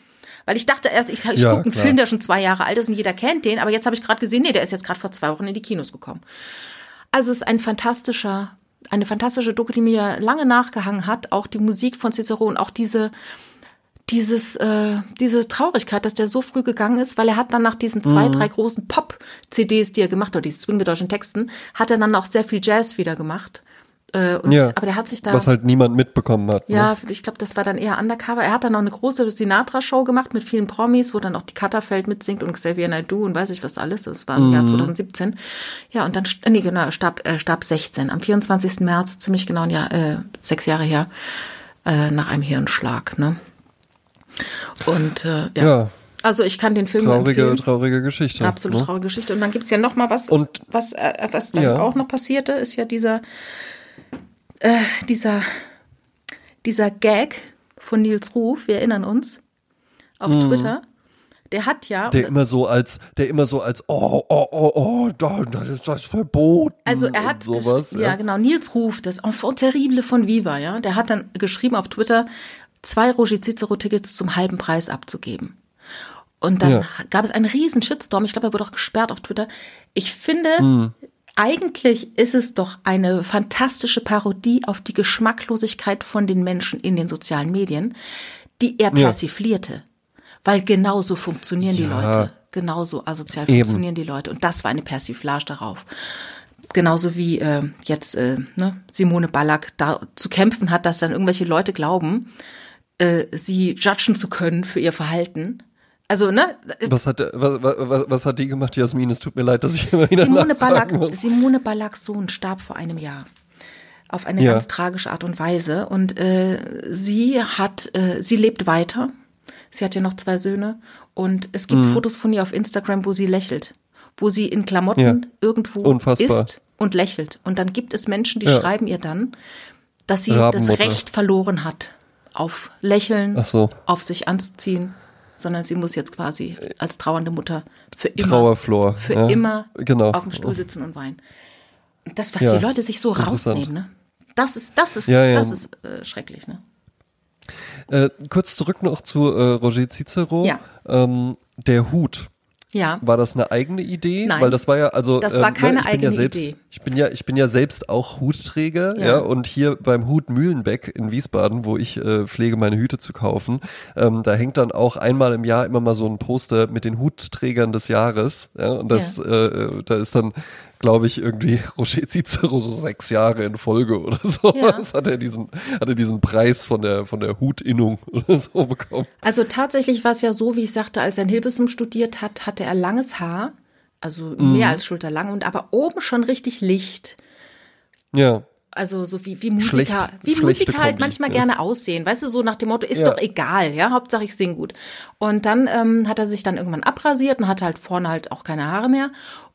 Weil ich dachte erst, ich, ich ja, gucke einen klar. Film, der schon zwei Jahre alt ist und jeder kennt den, aber jetzt habe ich gerade gesehen, nee, der ist jetzt gerade vor zwei Wochen in die Kinos gekommen. Also es ist ein fantastischer, eine fantastische Doku, die mir lange nachgehangen hat, auch die Musik von Cicero und auch diese, dieses, äh, diese Traurigkeit, dass der so früh gegangen ist, weil er hat dann nach diesen zwei, mhm. drei großen Pop-CDs, die er gemacht hat, diese Swing mit deutschen Texten, hat er dann auch sehr viel Jazz wieder gemacht. Äh, und, Ja. Aber der hat sich da. Was halt niemand mitbekommen hat. Ne? Ja, ich glaube, das war dann eher Undercover. Er hat dann auch eine große Sinatra-Show gemacht mit vielen Promis, wo dann auch die Katterfeld mitsingt und Xavier Naidoo und weiß ich was alles. Das war im Mhm. Jahr 2017. Ja, und dann, nee, genau, er starb, äh, starb 16. Am 24. März, ziemlich genau ein Jahr, äh, sechs Jahre her, äh, nach einem Hirnschlag. Ne? Und äh, ja. Ja, also ich kann den Film traurige, empfehlen. traurige Geschichte. Absolut ne? traurige Geschichte. Und dann gibt's ja noch mal was, Und- was, äh, was dann Ja. auch noch passierte, ist ja dieser, äh, dieser, dieser Gag von Nils Ruf, wir erinnern uns, auf Twitter. Der hat ja, Mhm. Der immer so als, der immer so als, oh, oh, oh, oh, da, das ist das verboten. also er hat, sowas. gesch- ja. genau, Nils Ruf, das Enfant terrible von Viva, ja, der hat dann geschrieben auf Twitter, zwei Roger Cicero-Tickets zum halben Preis abzugeben. Und dann Ja. gab es einen riesen Shitstorm. Ich glaube, er wurde auch gesperrt auf Twitter. Ich finde, Mhm. eigentlich ist es doch eine fantastische Parodie auf die Geschmacklosigkeit von den Menschen in den sozialen Medien, die er Ja. persiflierte. Weil genauso funktionieren die Ja. Leute. Genauso asozial Eben. funktionieren die Leute. Und das war eine Persiflage darauf. Genauso wie äh, jetzt äh, ne, Simone Ballack da zu kämpfen hat, dass dann irgendwelche Leute glauben, äh, sie judgen zu können für ihr Verhalten. Also, ne, Was hat, der- was, was, was hat die gemacht, Jasmin? Es tut mir leid, dass ich immer wieder Simone Ballack, muss. Simone Ballacks Sohn starb vor einem Jahr. Auf eine Ja. ganz tragische Art und Weise. Und äh, sie hat, äh, sie lebt weiter. Sie hat ja noch zwei Söhne. Und es gibt Mhm. Fotos von ihr auf Instagram, wo sie lächelt. Wo sie in Klamotten Ja. irgendwo Unfassbar. ist und lächelt. Und dann gibt es Menschen, die Ja. schreiben ihr dann, dass sie das. Recht verloren hat auf Lächeln, so. auf sich anzuziehen, sondern sie muss jetzt quasi als trauernde Mutter für immer, Trauerflor. für ja. immer genau. auf dem Stuhl sitzen und weinen. Das, was Ja, die Leute sich so rausnehmen, ne? Das ist, das ist, Ja, das ist äh, schrecklich, ne? Äh, kurz zurück noch zu äh, Roger Cicero. Ähm, der Hut. Ja. War das eine eigene Idee? Nein. Weil das war ja, also Das war ähm, keine ne, ich bin ja eigene selbst, Idee. Ich bin ja, ich bin ja selbst auch Hutträger, ja, Ja. und hier beim Hut Mühlenbeck in Wiesbaden, wo ich äh, pflege, meine Hüte zu kaufen, ähm, da hängt dann auch einmal im Jahr immer mal so ein Poster mit den Hutträgern des Jahres, ja, und das, äh, da ist dann glaube ich, irgendwie Roger Cicero so sechs Jahre in Folge oder so. Ja. Das hat er diesen, hat er diesen Preis von der, von der Hutinnung oder so bekommen. Also tatsächlich war es ja so, wie ich sagte, als er in Hilversum studiert hat, hatte er langes Haar, also Mhm. mehr als schulterlang und aber oben schon richtig Licht. Ja. Also so wie, wie Musiker, Schlecht- wie Musiker halt Kombi, manchmal ja. gerne aussehen. Weißt du, so nach dem Motto, ist Ja. doch egal, ja, Hauptsache ich sing gut. Und dann ähm, hat er sich dann irgendwann abrasiert und hatte halt vorne halt auch keine Haare mehr.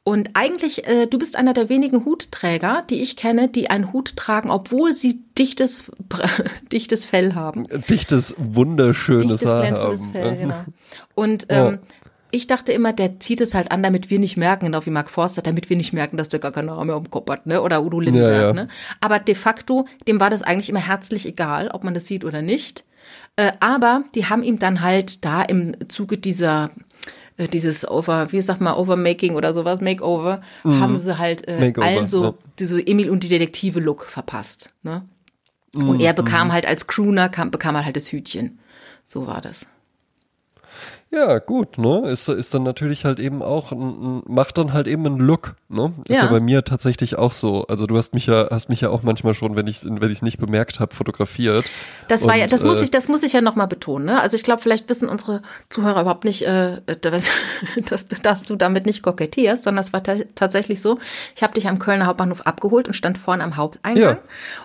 Und eigentlich, äh, du bist einer der wenigen Hutträger, die ich kenne, die einen Hut tragen, obwohl sie dichtes, dichtes Fell haben. Dichtes, wunderschönes Dichtes, Haar glänzendes haben. Fell, genau. Und ähm, ich dachte immer, der zieht es halt an, damit wir nicht merken, genau wie Mark Forster, damit wir nicht merken, dass der gar keine Haare mehr am Kopf hat, ne? Oder Udo Lindenberg, Ja, ja. ne? Aber de facto, dem war das eigentlich immer herzlich egal, ob man das sieht oder nicht. Äh, aber die haben ihm dann halt da im Zuge dieser äh, dieses Over, wie sagt man, Overmaking oder sowas, Makeover, haben sie halt äh, Mhm. Makeover, allen so ja. diese Emil und die Detektive Look verpasst, ne? Mhm, Und er bekam halt als Crooner, kam, bekam er halt das Hütchen. So war das. Ja, gut, ne? Ist, ist dann natürlich halt eben auch, ein, macht dann halt eben einen Look, ne? Ist ja. Ja. bei mir tatsächlich auch so. Also du hast mich ja, hast mich ja auch manchmal schon, wenn ich wenn es nicht bemerkt habe, fotografiert. Das war ja, Und, das muss äh, ich, das muss ich ja nochmal betonen. Ne? Also ich glaube, vielleicht wissen unsere Zuhörer überhaupt nicht, äh, dass, dass, dass du damit nicht kokettierst, sondern es war ta tatsächlich so. Ich habe dich am Kölner Hauptbahnhof abgeholt und stand vorne am Haupteingang Ja.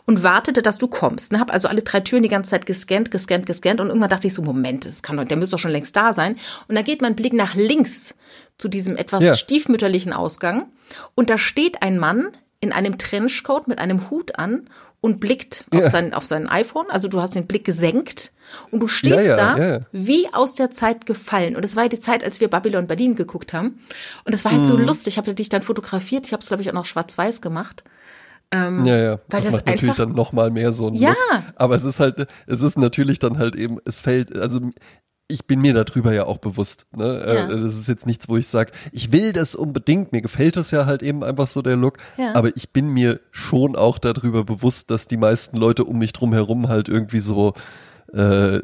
und wartete, dass du kommst. Ne? Hab also alle drei Türen die ganze Zeit gescannt, gescannt, gescannt und irgendwann dachte ich so, Moment, das kann doch, der müsste doch schon längst da sein. Und dann geht mein Blick nach links zu diesem etwas Ja. stiefmütterlichen Ausgang und da steht ein Mann in einem Trenchcoat mit einem Hut an und blickt auf, Ja. sein, auf sein iPhone. Also du hast den Blick gesenkt und du stehst Ja, ja, da ja, ja. wie aus der Zeit gefallen. Und es war ja die Zeit, als wir Babylon Berlin geguckt haben. Und es war halt so Mhm. lustig. Ich habe dich dann fotografiert. Ich habe es, glaube ich, auch noch schwarz-weiß gemacht. Ja, ja. Weil das, das macht natürlich dann nochmal mehr so ein Ja. Look. Aber es ist halt, es ist natürlich dann halt eben, es fällt, also ich bin mir darüber ja auch bewusst. Ne? Ja. Äh, Das ist jetzt nichts, wo ich sage, ich will das unbedingt, mir gefällt das ja halt eben einfach so der Look. Ja. Aber ich bin mir schon auch darüber bewusst, dass die meisten Leute um mich drum herum halt irgendwie so äh,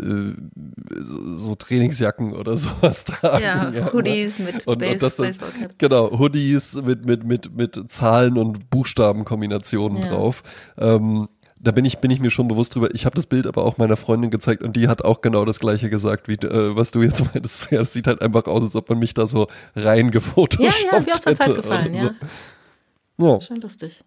so Trainingsjacken oder sowas tragen. Ja, ja Hoodies ne? mit und, Base, und das dann. Genau, Hoodies mit, mit, mit, mit Zahlen und Buchstabenkombinationen Ja. drauf. Ähm, da bin ich, bin ich mir schon bewusst drüber. Ich habe das Bild aber auch meiner Freundin gezeigt und die hat auch genau das gleiche gesagt, wie äh, was du jetzt meintest. Ja, das sieht halt einfach aus, als ob man mich da so reingefotoshoppt Ja, ja, wie aus der Zeit hätte gefallen, oder ja. So. Ja. Schon lustig.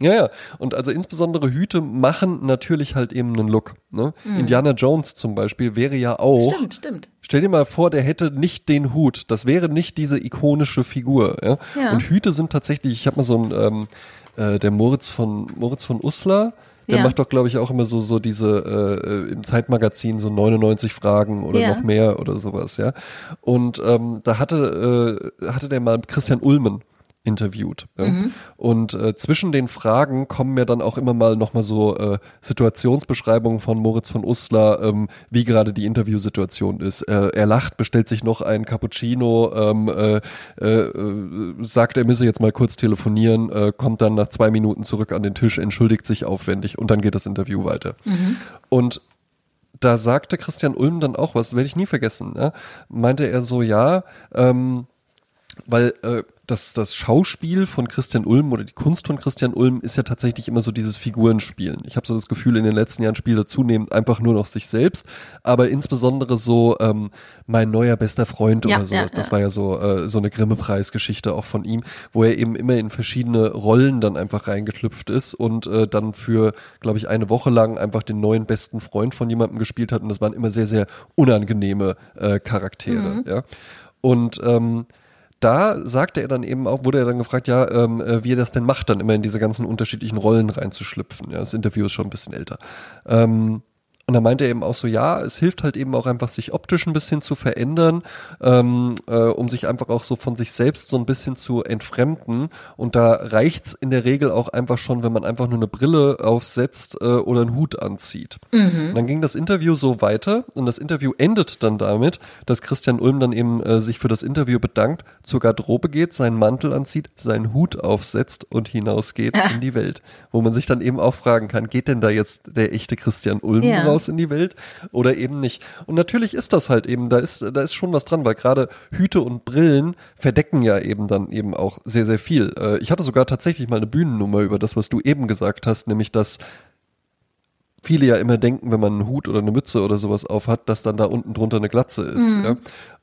Ja, ja. Und also insbesondere Hüte machen natürlich halt eben einen Look. Ne? Indiana Jones zum Beispiel wäre ja auch. Stimmt, stimmt. Stell dir mal vor, der hätte nicht den Hut. Das wäre nicht diese ikonische Figur. Ja? Ja. Und Hüte sind tatsächlich, ich habe mal so ein, ähm, äh, der Moritz von Moritz von Uslar, der Ja. macht doch, glaube ich, auch immer so, so diese äh, äh, im Zeitmagazin so 99 Fragen oder Ja. noch mehr oder sowas, ja. Und ähm, da hatte, äh, hatte der mal Christian Ulmen interviewt. Ja? Mhm. Und äh, zwischen den Fragen kommen mir dann auch immer mal nochmal so äh, Situationsbeschreibungen von Moritz von Uslar, ähm, wie gerade die Interviewsituation ist. Äh, er lacht, bestellt sich noch einen Cappuccino, ähm, äh, äh, äh, sagt, er müsse jetzt mal kurz telefonieren, kommt dann nach zwei Minuten zurück an den Tisch, entschuldigt sich aufwendig und dann geht das Interview weiter. Und da sagte Christian Ulm dann auch was, werde ich nie vergessen. Ne? Meinte er so, ja, ähm, weil das, das Schauspiel von Christian Ulm oder die Kunst von Christian Ulm ist ja tatsächlich immer so dieses Figurenspielen. Ich habe so das Gefühl, in den letzten Jahren spielt er zunehmend einfach nur noch sich selbst, aber insbesondere so ähm, mein neuer bester Freund Ja, oder sowas. ja, das ja. war ja so äh, so eine Grimme-Preis-Geschichte auch von ihm, wo er eben immer in verschiedene Rollen dann einfach reingeschlüpft ist und äh, dann für, glaube ich, eine Woche lang einfach den neuen besten Freund von jemandem gespielt hat und das waren immer sehr, sehr unangenehme äh, Charaktere. Ja. Und ähm, da sagte er dann eben auch, wurde er dann gefragt, ja, ähm, äh, wie er das denn macht, dann immer in diese ganzen unterschiedlichen Rollen reinzuschlüpfen. Ja, das Interview ist schon ein bisschen älter. Ähm, und da meinte er eben auch so, ja, es hilft halt eben auch einfach, sich optisch ein bisschen zu verändern, ähm, äh, um sich einfach auch so von sich selbst so ein bisschen zu entfremden. Und da reicht's in der Regel auch einfach schon, wenn man einfach nur eine Brille aufsetzt äh, oder einen Hut anzieht. Und dann ging das Interview so weiter und das Interview endet dann damit, dass Christian Ulm dann eben äh, sich für das Interview bedankt, zur Garderobe geht, seinen Mantel anzieht, seinen Hut aufsetzt und hinausgeht in die Welt. Wo man sich dann eben auch fragen kann, geht denn da jetzt der echte Christian Ulm Ja. raus in die Welt oder eben nicht? Und natürlich ist das halt eben, da ist, da ist schon was dran, weil gerade Hüte und Brillen verdecken ja eben dann eben auch sehr, sehr viel. Äh, ich hatte sogar tatsächlich mal eine Bühnennummer über das, was du eben gesagt hast, nämlich dass viele ja immer denken, wenn man einen Hut oder eine Mütze oder sowas auf hat, dass dann da unten drunter eine Glatze ist. Ja?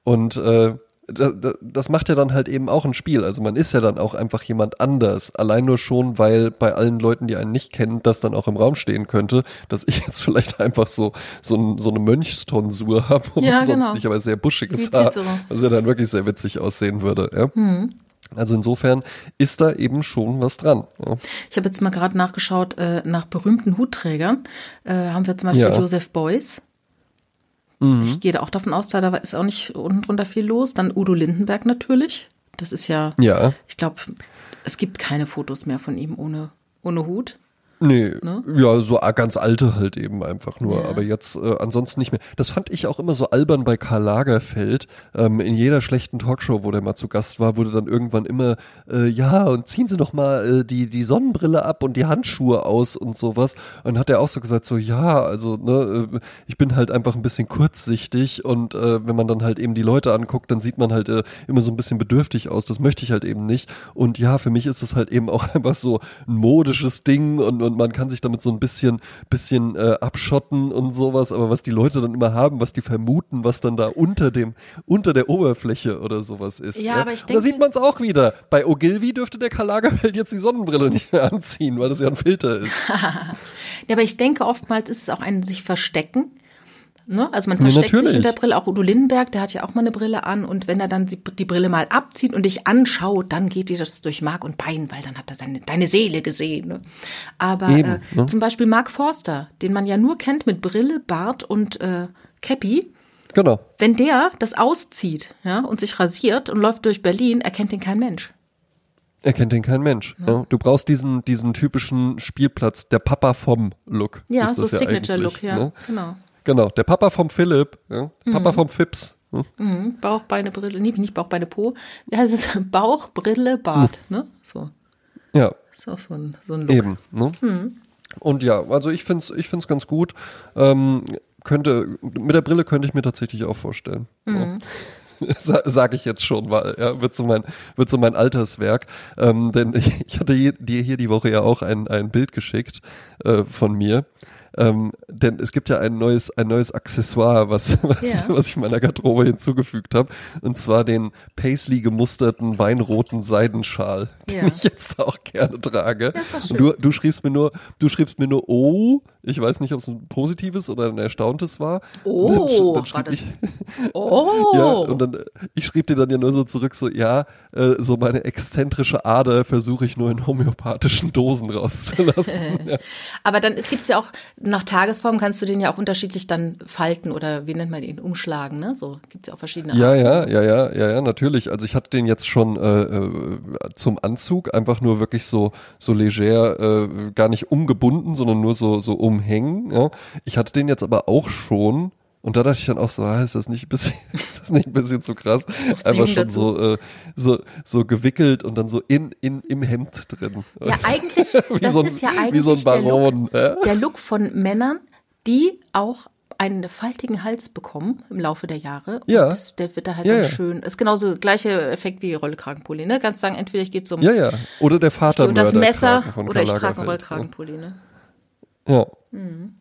Und äh, da, da, das macht ja dann halt eben auch ein Spiel. Also man ist ja dann auch einfach jemand anders. Allein nur schon, weil bei allen Leuten, die einen nicht kennen, das dann auch im Raum stehen könnte, dass ich jetzt vielleicht einfach so so, ein, so eine Mönchstonsur habe und Ja, sonst genau. nicht, aber sehr buschiges Haar. Was ja dann wirklich sehr witzig aussehen würde. Ja? Hm. Also insofern ist da eben schon was dran. Ja? Ich habe jetzt mal gerade nachgeschaut äh, nach berühmten Hutträgern. Äh, haben wir zum Beispiel Ja. Josef Beuys. Mhm. Ich gehe da auch davon aus, da ist auch nicht unten drunter viel los. Dann Udo Lindenberg natürlich. Das ist ja, Ja. ich glaube, es gibt keine Fotos mehr von ihm ohne, ohne Hut. Nee, Ne? ja, so ganz alte halt eben einfach nur, Ja. aber jetzt äh, ansonsten nicht mehr. Das fand ich auch immer so albern bei Karl Lagerfeld. Ähm, in jeder schlechten Talkshow, wo der mal zu Gast war, wurde dann irgendwann immer, äh, ja, und ziehen Sie doch mal äh, die, die Sonnenbrille ab und die Handschuhe aus und sowas. Und hat er auch so gesagt, so, ja, also, ne, äh, ich bin halt einfach ein bisschen kurzsichtig und äh, wenn man dann halt eben die Leute anguckt, dann sieht man halt äh, immer so ein bisschen bedürftig aus. Das möchte ich halt eben nicht. Und ja, für mich ist das halt eben auch einfach so ein modisches Ding und, und man kann sich damit so ein bisschen, bisschen äh, abschotten und sowas. Aber was die Leute dann immer haben, was die vermuten, was dann da unter dem, unter der Oberfläche oder sowas ist. Ja, aber ich da denke- sieht man es auch wieder. Bei Ogilvy dürfte der Karl Lagerfeld jetzt die Sonnenbrille nicht mehr anziehen, weil das ja ein Filter ist. Ja, aber ich denke, oftmals ist es auch ein sich verstecken. Ne? Also man Ja, versteckt sich natürlich. hinter Brille. Auch Udo Lindenberg, der hat ja auch mal eine Brille an. Und wenn er dann die Brille mal abzieht und dich anschaut, dann geht dir das durch Mark und Bein, weil dann hat er seine, deine Seele gesehen. Ne? Aber Eben, äh, ne? zum Beispiel Mark Forster, den man ja nur kennt mit Brille, Bart und äh, Cappy. Genau. Wenn der das auszieht ja, und sich rasiert und läuft durch Berlin, erkennt ihn kein Mensch. Erkennt den kein Mensch. Ja. Du brauchst diesen, diesen typischen Spielplatz, der Papa vom Look. Ja, ist so das ja Signature-Look, ja. Ne? Genau. Genau, der Papa vom Philipp, ja? Mhm. Papa vom Fips. Hm? Mhm. Bauch, Beine, Brille, nee, nicht Bauch, Beine, Po. Heißt es? Bauch, Brille, Bart, ne? So. Ja, Ist auch so ein, so ein Look. eben. Ne? Mhm. Und ja, also ich find's, ich find's ganz gut. Ähm, könnte, mit der Brille könnte ich mir tatsächlich auch vorstellen. Mhm. Ja. Sage ich jetzt schon mal, ja, wird so mein, wird so mein Alterswerk. Ähm, denn ich, ich hatte dir hier die Woche ja auch ein, ein Bild geschickt äh, von mir. Ähm, denn es gibt ja ein neues, ein neues Accessoire, was, was, ja. was ich meiner Garderobe hinzugefügt habe. Und zwar den Paisley gemusterten weinroten Seidenschal, ja. den ich jetzt auch gerne trage. Und du, du schriebst mir nur, du schriebst mir nur, oh, ich weiß nicht, ob es ein positives oder ein erstauntes war. Oh, dann, dann war das? Ich, oh. ja, und dann, ich schrieb dir dann ja nur so zurück, so, ja, äh, so meine exzentrische Ader versuche ich nur in homöopathischen Dosen rauszulassen. ja. Aber dann, es gibt's ja auch, nach Tagesform kannst du den ja auch unterschiedlich dann falten oder wie nennt man den, umschlagen, ne? So gibt's ja auch verschiedene. Ja, ja, ja, ja, ja, ja, natürlich. Also ich hatte den jetzt schon äh, äh, zum Anzug, einfach nur wirklich so, so leger, äh, gar nicht umgebunden, sondern nur so, so umhängen. Ja. Ich hatte den jetzt aber auch schon und da dachte ich dann auch so, ah, ist das nicht ein bisschen, ist das nicht ein bisschen zu krass? Einfach schon so, äh, so, so gewickelt und dann so in, in, im Hemd drin. Ja, eigentlich, das so ein, ist ja eigentlich wie so ein Baron. Der Look, der Look von Männern, die auch einen faltigen Hals bekommen im Laufe der Jahre. Und ja. Das, der wird da halt ja, dann ja. schön. Ist genauso gleiche Effekt wie Rollkragenpulli, ne? Ganz sagen, entweder ich gehe zum Ja, ja. Oder der Vater und das Messer oder ich trage einen Rollkragenpulli, ne? Ja. Mhm.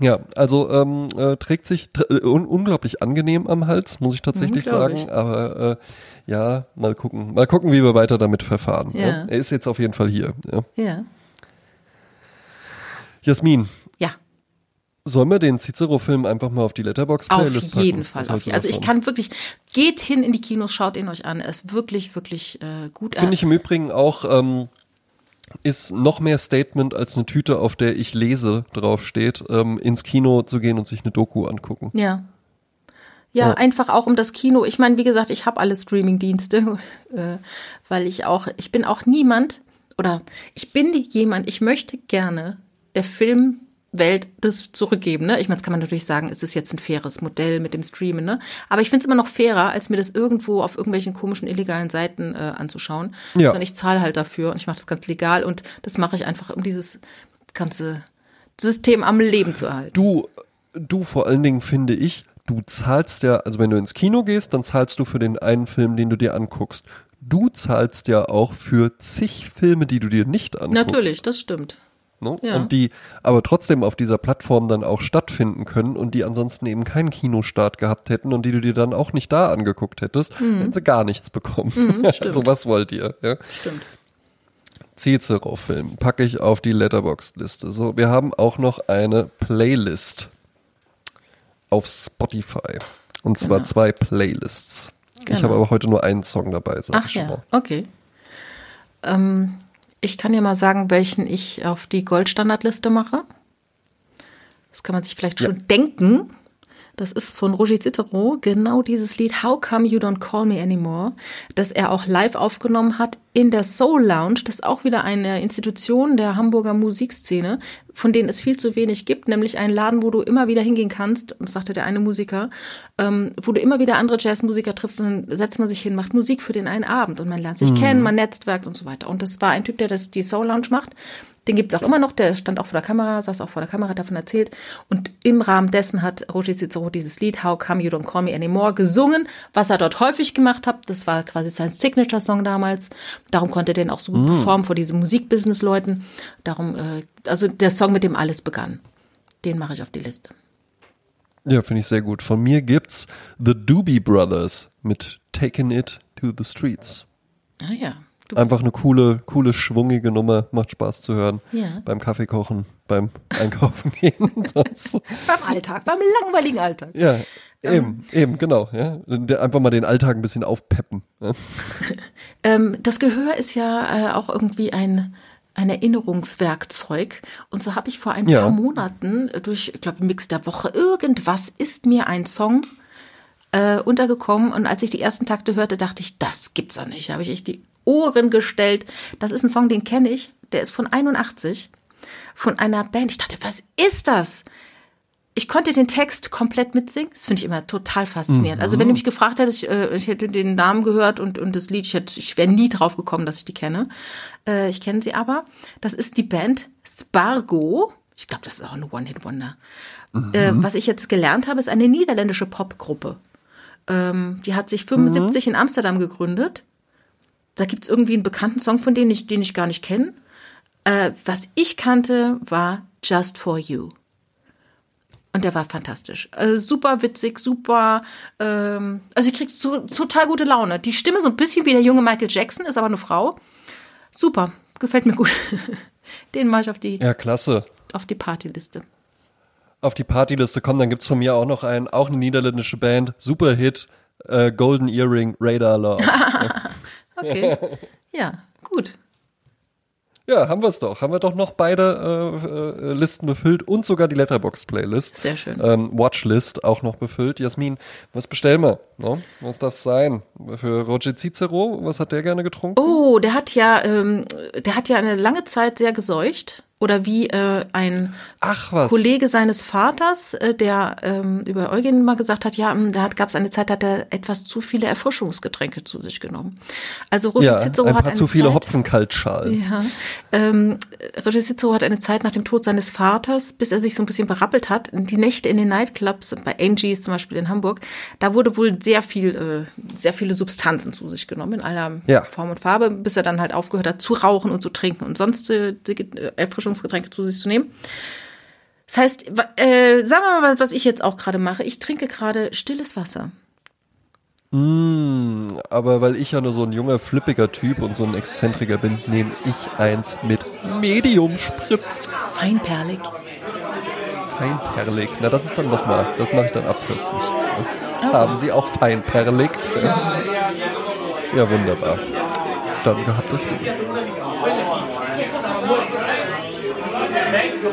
Ja, also ähm, äh, trägt sich tr äh, un unglaublich angenehm am Hals, muss ich tatsächlich mhm, sagen. Ich. Aber äh, ja, mal gucken, mal gucken, wie wir weiter damit verfahren. Ja. Ja? Er ist jetzt auf jeden Fall hier. Ja. ja. Jasmin. Ja. Sollen wir den Cicero-Film einfach mal auf die Letterbox-Playlist Auf jeden packen? Fall. Auf, also ich kann wirklich, geht hin in die Kinos, schaut ihn euch an. Er ist wirklich, wirklich äh, gut. Finde ich im Übrigen auch ähm, ist noch mehr Statement als eine Tüte, auf der ich lese, draufsteht, ähm, ins Kino zu gehen und sich eine Doku angucken. Ja. Ja, ja. einfach auch um das Kino. Ich meine, wie gesagt, ich habe alle Streaming-Dienste, äh, weil ich auch, ich bin auch niemand oder ich bin jemand, ich möchte gerne der Film Welt das zurückgeben. Ne? Ich meine, das kann man natürlich sagen, ist es jetzt ein faires Modell mit dem Streamen. Ne? Aber ich finde es immer noch fairer, als mir das irgendwo auf irgendwelchen komischen illegalen Seiten äh, anzuschauen. Ja. Sondern ich zahle halt dafür und ich mache das ganz legal und das mache ich einfach, um dieses ganze System am Leben zu erhalten. Du, du vor allen Dingen finde ich, du zahlst ja, also wenn du ins Kino gehst, dann zahlst du für den einen Film, den du dir anguckst. Du zahlst ja auch für zig Filme, die du dir nicht anguckst. Natürlich, das stimmt. Ne? Ja. Und die aber trotzdem auf dieser Plattform dann auch stattfinden können und die ansonsten eben keinen Kinostart gehabt hätten und die du dir dann auch nicht da angeguckt hättest, mhm. hätten sie gar nichts bekommen. Mhm, also was wollt ihr? Ja? Stimmt. Cicero-Film packe ich auf die Letterbox-Liste. So, wir haben auch noch eine Playlist auf Spotify. Und zwar genau. zwei Playlists. Genau. Ich habe aber heute nur einen Song dabei, sag Ach ich ja, mal. okay. Ähm, ich kann dir mal sagen, welchen ich auf die Goldstandardliste mache. Das kann man sich vielleicht schon denken. Das ist von Roger Cicero, genau dieses Lied How Come You Don't Call Me Anymore, das er auch live aufgenommen hat in der Soul Lounge. Das ist auch wieder eine Institution der Hamburger Musikszene, von denen es viel zu wenig gibt, nämlich ein Laden, wo du immer wieder hingehen kannst, sagte der eine Musiker, ähm, wo du immer wieder andere Jazzmusiker triffst und dann setzt man sich hin, macht Musik für den einen Abend und man lernt sich mhm. kennen, man netzwerkt und so weiter. Und das war ein Typ, der das die Soul Lounge macht. Den gibt es auch immer noch, der stand auch vor der Kamera, saß auch vor der Kamera, hat davon erzählt. Und im Rahmen dessen hat Roger Cicero dieses Lied How Come You Don't Call Me Anymore gesungen, was er dort häufig gemacht hat. Das war quasi sein Signature-Song damals. Darum konnte er den auch so gut mm. performen vor diesen Musikbusiness-Leuten. Darum, äh, also der Song, mit dem alles begann. Den mache ich auf die Liste. Ja, finde ich sehr gut. Von mir gibt's The Doobie Brothers mit Taking It to the Streets. Ah ja. Du Einfach eine coole, coole, schwungige Nummer, macht Spaß zu hören. Ja. Beim Kaffee kochen, beim Einkaufen gehen. Beim Alltag, beim langweiligen Alltag. Ja, eben, ähm. eben, genau. Ja. Einfach mal den Alltag ein bisschen aufpeppen. Ja. ähm, das Gehör ist ja äh, auch irgendwie ein, ein Erinnerungswerkzeug. Und so habe ich vor ein ja. paar Monaten durch, ich glaube, Mix der Woche, irgendwas ist mir ein Song äh, untergekommen. Und als ich die ersten Takte hörte, dachte ich, das gibt's doch nicht. Da habe ich echt die Ohren gestellt. Das ist ein Song, den kenne ich. Der ist von 81. Von einer Band. Ich dachte, was ist das? Ich konnte den Text komplett mitsingen. Das finde ich immer total faszinierend. Mhm. Also wenn du mich gefragt hättest, ich, äh, ich, hätte den Namen gehört und, und das Lied, ich, hätte, ich wäre nie drauf gekommen, dass ich die kenne. Äh, ich kenne sie aber. Das ist die Band Spargo. Ich glaube, das ist auch ein One-Hit-Wonder. Mhm. Äh, was ich jetzt gelernt habe, ist eine niederländische Popgruppe. Ähm, die hat sich 75 mhm. in Amsterdam gegründet. Da gibt es irgendwie einen bekannten Song von denen, ich, den ich gar nicht kenne. Äh, was ich kannte, war Just for You. Und der war fantastisch. Also super witzig, super. Ähm, also ich krieg so, total gute Laune. Die Stimme so ein bisschen wie der junge Michael Jackson, ist aber eine Frau. Super, gefällt mir gut. Den mache ich auf die. Ja, klasse auf die Partyliste. Auf die Partyliste kommen, dann gibt es von mir auch noch einen, auch eine niederländische Band, super Hit, äh, Golden Earring, Radar Love. okay. ja, gut. Ja, haben wir es doch. Haben wir doch noch beide äh, äh, Listen befüllt und sogar die Letterbox-Playlist. Sehr schön. Ähm, Watchlist auch noch befüllt. Jasmin, was bestellen wir? No? Was darf sein? Für Roger Cicero, was hat der gerne getrunken? Oh, der hat ja, ähm, der hat ja eine lange Zeit sehr geseucht oder wie äh, ein Kollege seines Vaters, äh, der ähm, über Eugen mal gesagt hat, ja, hm, da gab es eine Zeit, da hat er etwas zu viele Erfrischungsgetränke zu sich genommen. Also Roger ja, Cicero ein paar hat zu viele Zeit, Hopfenkaltschalen. Ja, ähm, Roger Cicero hat eine Zeit nach dem Tod seines Vaters, bis er sich so ein bisschen berappelt hat, die Nächte in den Nightclubs, bei Angie's zum Beispiel in Hamburg, da wurde wohl sehr viel, äh, sehr viele Substanzen zu sich genommen in aller ja. Form und Farbe, bis er dann halt aufgehört hat zu rauchen und zu trinken und sonst äh, Erfrischungsgetränke Erfrischungsgetränke zu sich zu nehmen. Das heißt, äh, sagen wir mal, was ich jetzt auch gerade mache. Ich trinke gerade stilles Wasser. Mm, aber weil ich ja nur so ein junger, flippiger Typ und so ein Exzentriker bin, nehme ich eins mit Medium-Spritz. Feinperlig. Feinperlig. Na, das ist dann nochmal. Das mache ich dann ab 40. Also. Haben Sie auch feinperlig? Ja, wunderbar. Dann gehabt euch lieb. Thank you.